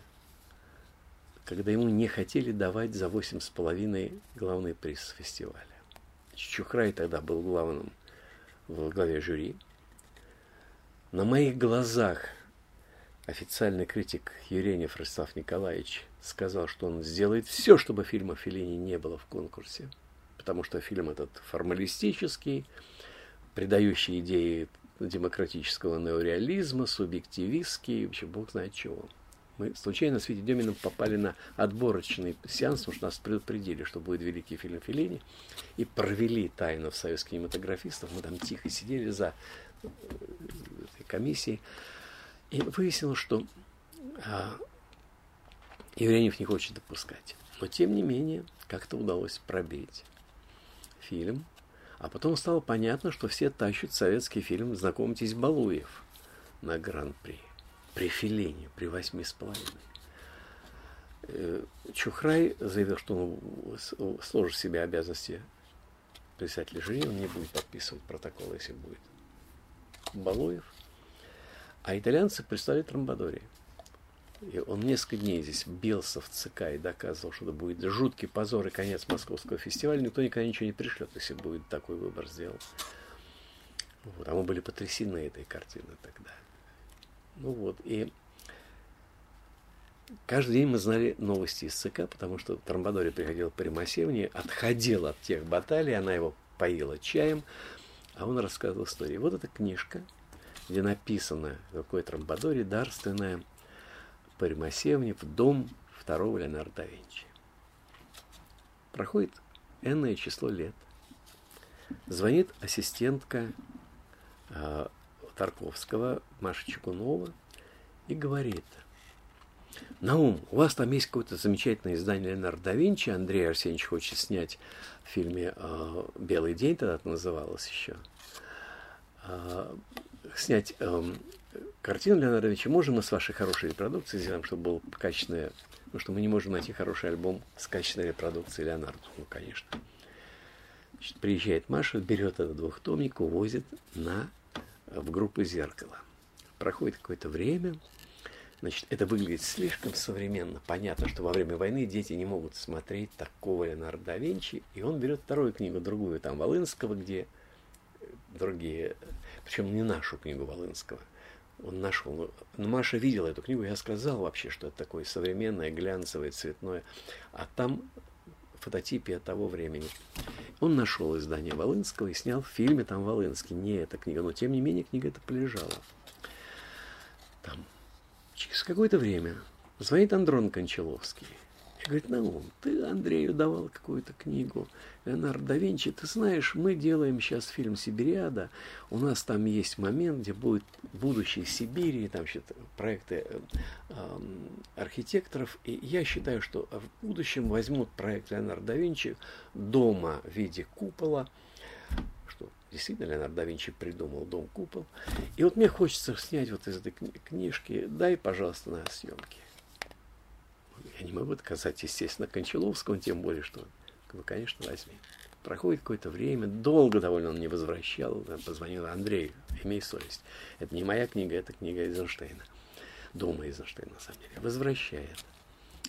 когда ему не хотели давать за восемь с половиной главный приз фестиваля. Чухрай тогда был главным в главе жюри. На моих глазах официальный критик Юренев Ростав Николаевич сказал, что он сделает все, чтобы фильма Филини не было в конкурсе, потому что фильм этот формалистический, придающий идеи демократического неореализма, субъективистский, вообще бог знает чего. Мы случайно с Витей Деминым попали на отборочный сеанс, потому что нас предупредили, что будет великий фильм Филини, и провели тайну в Союз кинематографистов. Мы там тихо сидели за э, этой комиссией, и выяснилось, что Евгеньев не хочет допускать. Но, тем не менее, как-то удалось пробить фильм а потом стало понятно, что все тащат советский фильм «Знакомьтесь, Балуев» на Гран-при. При Филине, при восьми с половиной. Э, Чухрай заявил, что он сложит себе обязанности председателя жюри, он не будет подписывать протокол, если будет Балуев. А итальянцы представили Трамбадори. И он несколько дней здесь бился в ЦК и доказывал, что это будет жуткий позор и конец московского фестиваля. Никто никогда ничего не пришлет, если будет такой выбор сделан. Вот, а мы были потрясены этой картиной тогда. Ну вот, и каждый день мы знали новости из ЦК, потому что Трамбадори приходил по Римасевне, отходил от тех баталий, она его поила чаем, а он рассказывал истории. Вот эта книжка, где написано, какой Трамбадори дарственная, Паримасевне в дом второго Леонардо да Винчи. Проходит энное число лет. Звонит ассистентка э, Тарковского, Маша Чекунова, и говорит, Наум, у вас там есть какое-то замечательное издание Леонардо да Винчи, Андрей Арсеньевич хочет снять в фильме э, «Белый день», тогда это называлось еще, э, снять э, картину Леонардо Винчи можем мы с вашей хорошей репродукцией сделаем, чтобы был качественная, потому что мы не можем найти хороший альбом с качественной репродукцией Леонардо. Ну, конечно. Значит, приезжает Маша, берет этот двухтомник, увозит на, в группу «Зеркало». Проходит какое-то время, Значит, это выглядит слишком современно. Понятно, что во время войны дети не могут смотреть такого Леонардо да Винчи. И он берет вторую книгу, другую, там, Волынского, где другие, причем не нашу книгу Волынского, он нашел. Ну, Маша видела эту книгу, я сказал вообще, что это такое современное, глянцевое, цветное. А там фототипия того времени. Он нашел издание Волынского и снял в фильме там Волынский. Не эта книга, но тем не менее книга эта полежала. Там. Через какое-то время звонит Андрон Кончаловский говорит, Наум, ты Андрею давал какую-то книгу, Леонардо да Винчи, ты знаешь, мы делаем сейчас фильм «Сибириада», у нас там есть момент, где будет будущее Сибири, там что-то проекты э, э, архитекторов, и я считаю, что в будущем возьмут проект Леонардо да Винчи дома в виде купола, что действительно Леонардо да Винчи придумал дом-купол, и вот мне хочется снять вот из этой книжки, дай, пожалуйста, на съемки. Я не могу отказать, естественно, Кончаловскому, тем более, что, ну, конечно, возьми. Проходит какое-то время, долго довольно он не возвращал, позвонил Андрею, имей совесть. Это не моя книга, это книга Эйзенштейна. Дома Эйзенштейна, на самом деле. Возвращает.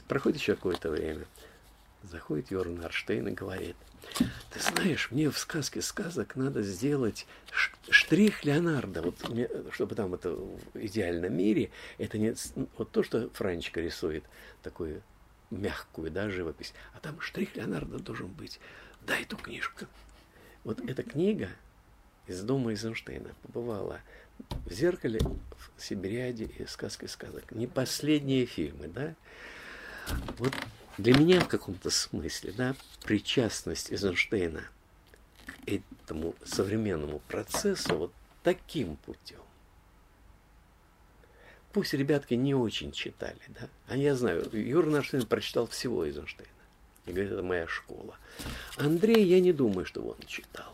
Проходит еще какое-то время. Заходит Йорн Арштейн и говорит, ты знаешь, мне в сказке сказок надо сделать штрих Леонардо, вот чтобы там это в идеальном мире, это не вот то, что Франчика рисует, такую мягкую, да, живопись, а там штрих Леонардо должен быть. Дай эту книжку. Вот эта книга из дома Эйзенштейна побывала в «Зеркале», в «Сибириаде» и «Сказке сказок». Не последние фильмы, да? Вот для меня в каком-то смысле, да, причастность Эйзенштейна к этому современному процессу вот таким путем. Пусть ребятки не очень читали, да, а я знаю, Юра Эйзенштейн прочитал всего Эйзенштейна. И говорит, это моя школа. Андрей, я не думаю, что он читал.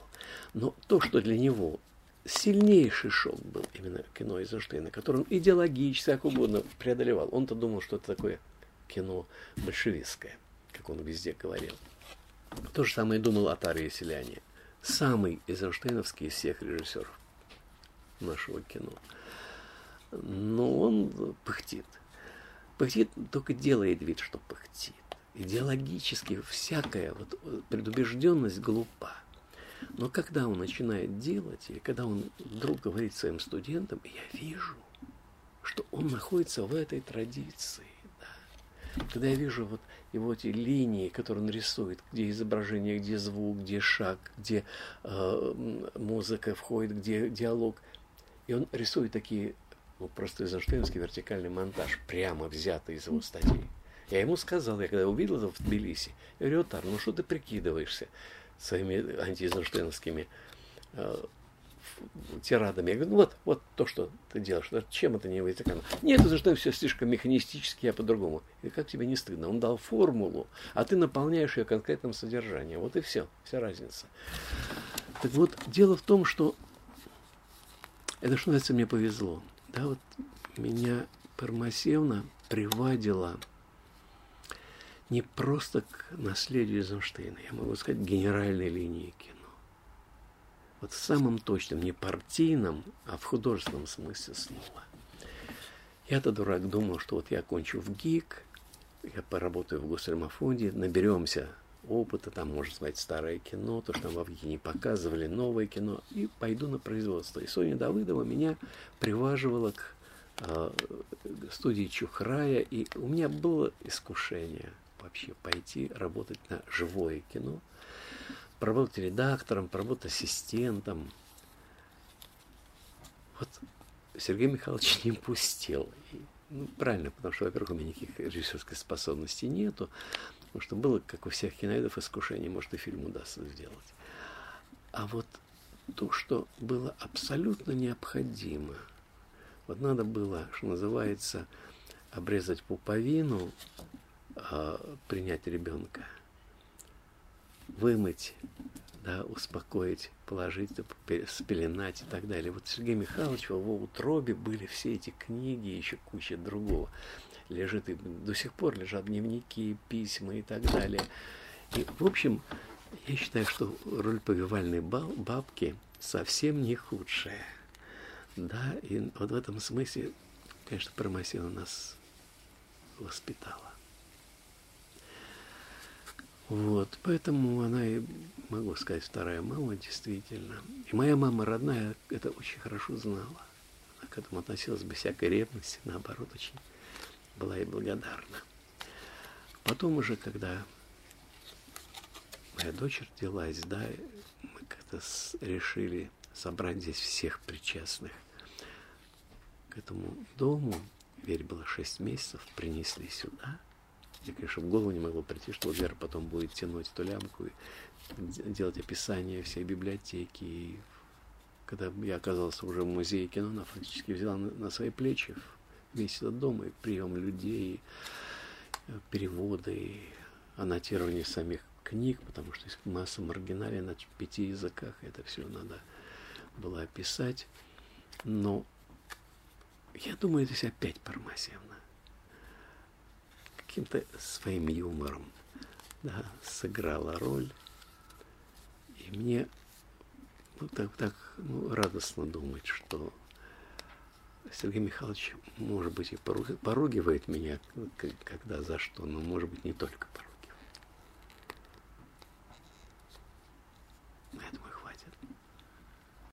Но то, что для него сильнейший шок был именно кино Эйзенштейна, который он идеологически, как угодно преодолевал. Он-то думал, что это такое кино большевистское, как он везде говорил. То же самое думал Атар Селяне. Самый Эйзенштейновский из всех режиссеров нашего кино. Но он пыхтит. Пыхтит, только делает вид, что пыхтит. Идеологически всякая вот предубежденность глупа. Но когда он начинает делать, или когда он вдруг говорит своим студентам, я вижу, что он находится в этой традиции. Да. Когда я вижу вот его эти линии, которые он рисует, где изображение, где звук, где шаг, где э, музыка входит, где диалог, и он рисует такие, ну, просто эйзенштейнский вертикальный монтаж, прямо взятый из его статей. Я ему сказал, я когда увидел это в Тбилиси, я говорю, Отар, ну что ты прикидываешься? своими антиэйзенштейновскими э, тирадами. Я говорю, ну вот, вот то, что ты делаешь, чем это не вытекано? Нет, это что все слишком механистически, а по-другому. И как тебе не стыдно? Он дал формулу, а ты наполняешь ее конкретным содержанием. Вот и все, вся разница. Так вот, дело в том, что это, что называется, мне повезло. Да, вот меня Пармасевна приводила не просто к наследию Эйзенштейна, я могу сказать, генеральной линии кино. Вот в самом точном, не партийном, а в художественном смысле слова. Я-то дурак думал, что вот я окончу в ГИК, я поработаю в Госремофонде, наберемся опыта, там, можно сказать, старое кино, то, что там в не показывали, новое кино, и пойду на производство. И Соня Давыдова меня приваживала к э, студии Чухрая, и у меня было искушение – вообще пойти работать на живое кино, поработать редактором, поработать ассистентом. Вот Сергей Михайлович не пустил. И, ну, правильно, потому что, во-первых, у меня никаких режиссерской способности нету, потому что было, как у всех киноидов, искушение, может, и фильм удастся сделать. А вот то, что было абсолютно необходимо, вот надо было, что называется, обрезать пуповину, э, принять ребенка, вымыть, да, успокоить, положить, спеленать и так далее. Вот Сергей Михайлович в его утробе были все эти книги и еще куча другого. Лежит и до сих пор лежат дневники, письма и так далее. И, в общем, я считаю, что роль повивальной бабки совсем не худшая. Да, и вот в этом смысле, конечно, Промасина нас воспитала. Вот, поэтому она и, могу сказать, вторая мама, действительно. И моя мама родная это очень хорошо знала. Она к этому относилась без всякой ревности, наоборот, очень была и благодарна. Потом уже, когда моя дочь родилась, да, мы как-то решили собрать здесь всех причастных к этому дому. Верь было шесть месяцев, принесли сюда – мне, конечно, в голову не могло прийти, что Вера потом будет тянуть эту лямку и делать описание всей библиотеки. И когда я оказался уже в музее кино, она фактически взяла на, свои плечи весь этот дом, и прием людей, и э, переводы, и аннотирование самих книг, потому что масса маргиналей на пяти языках, это все надо было описать. Но я думаю, здесь опять Пармасевна каким-то своим юмором да, сыграла роль. И мне ну, так, так ну, радостно думать, что Сергей Михайлович, может быть, и поругивает меня, когда за что, но, может быть, не только поругивает. Поэтому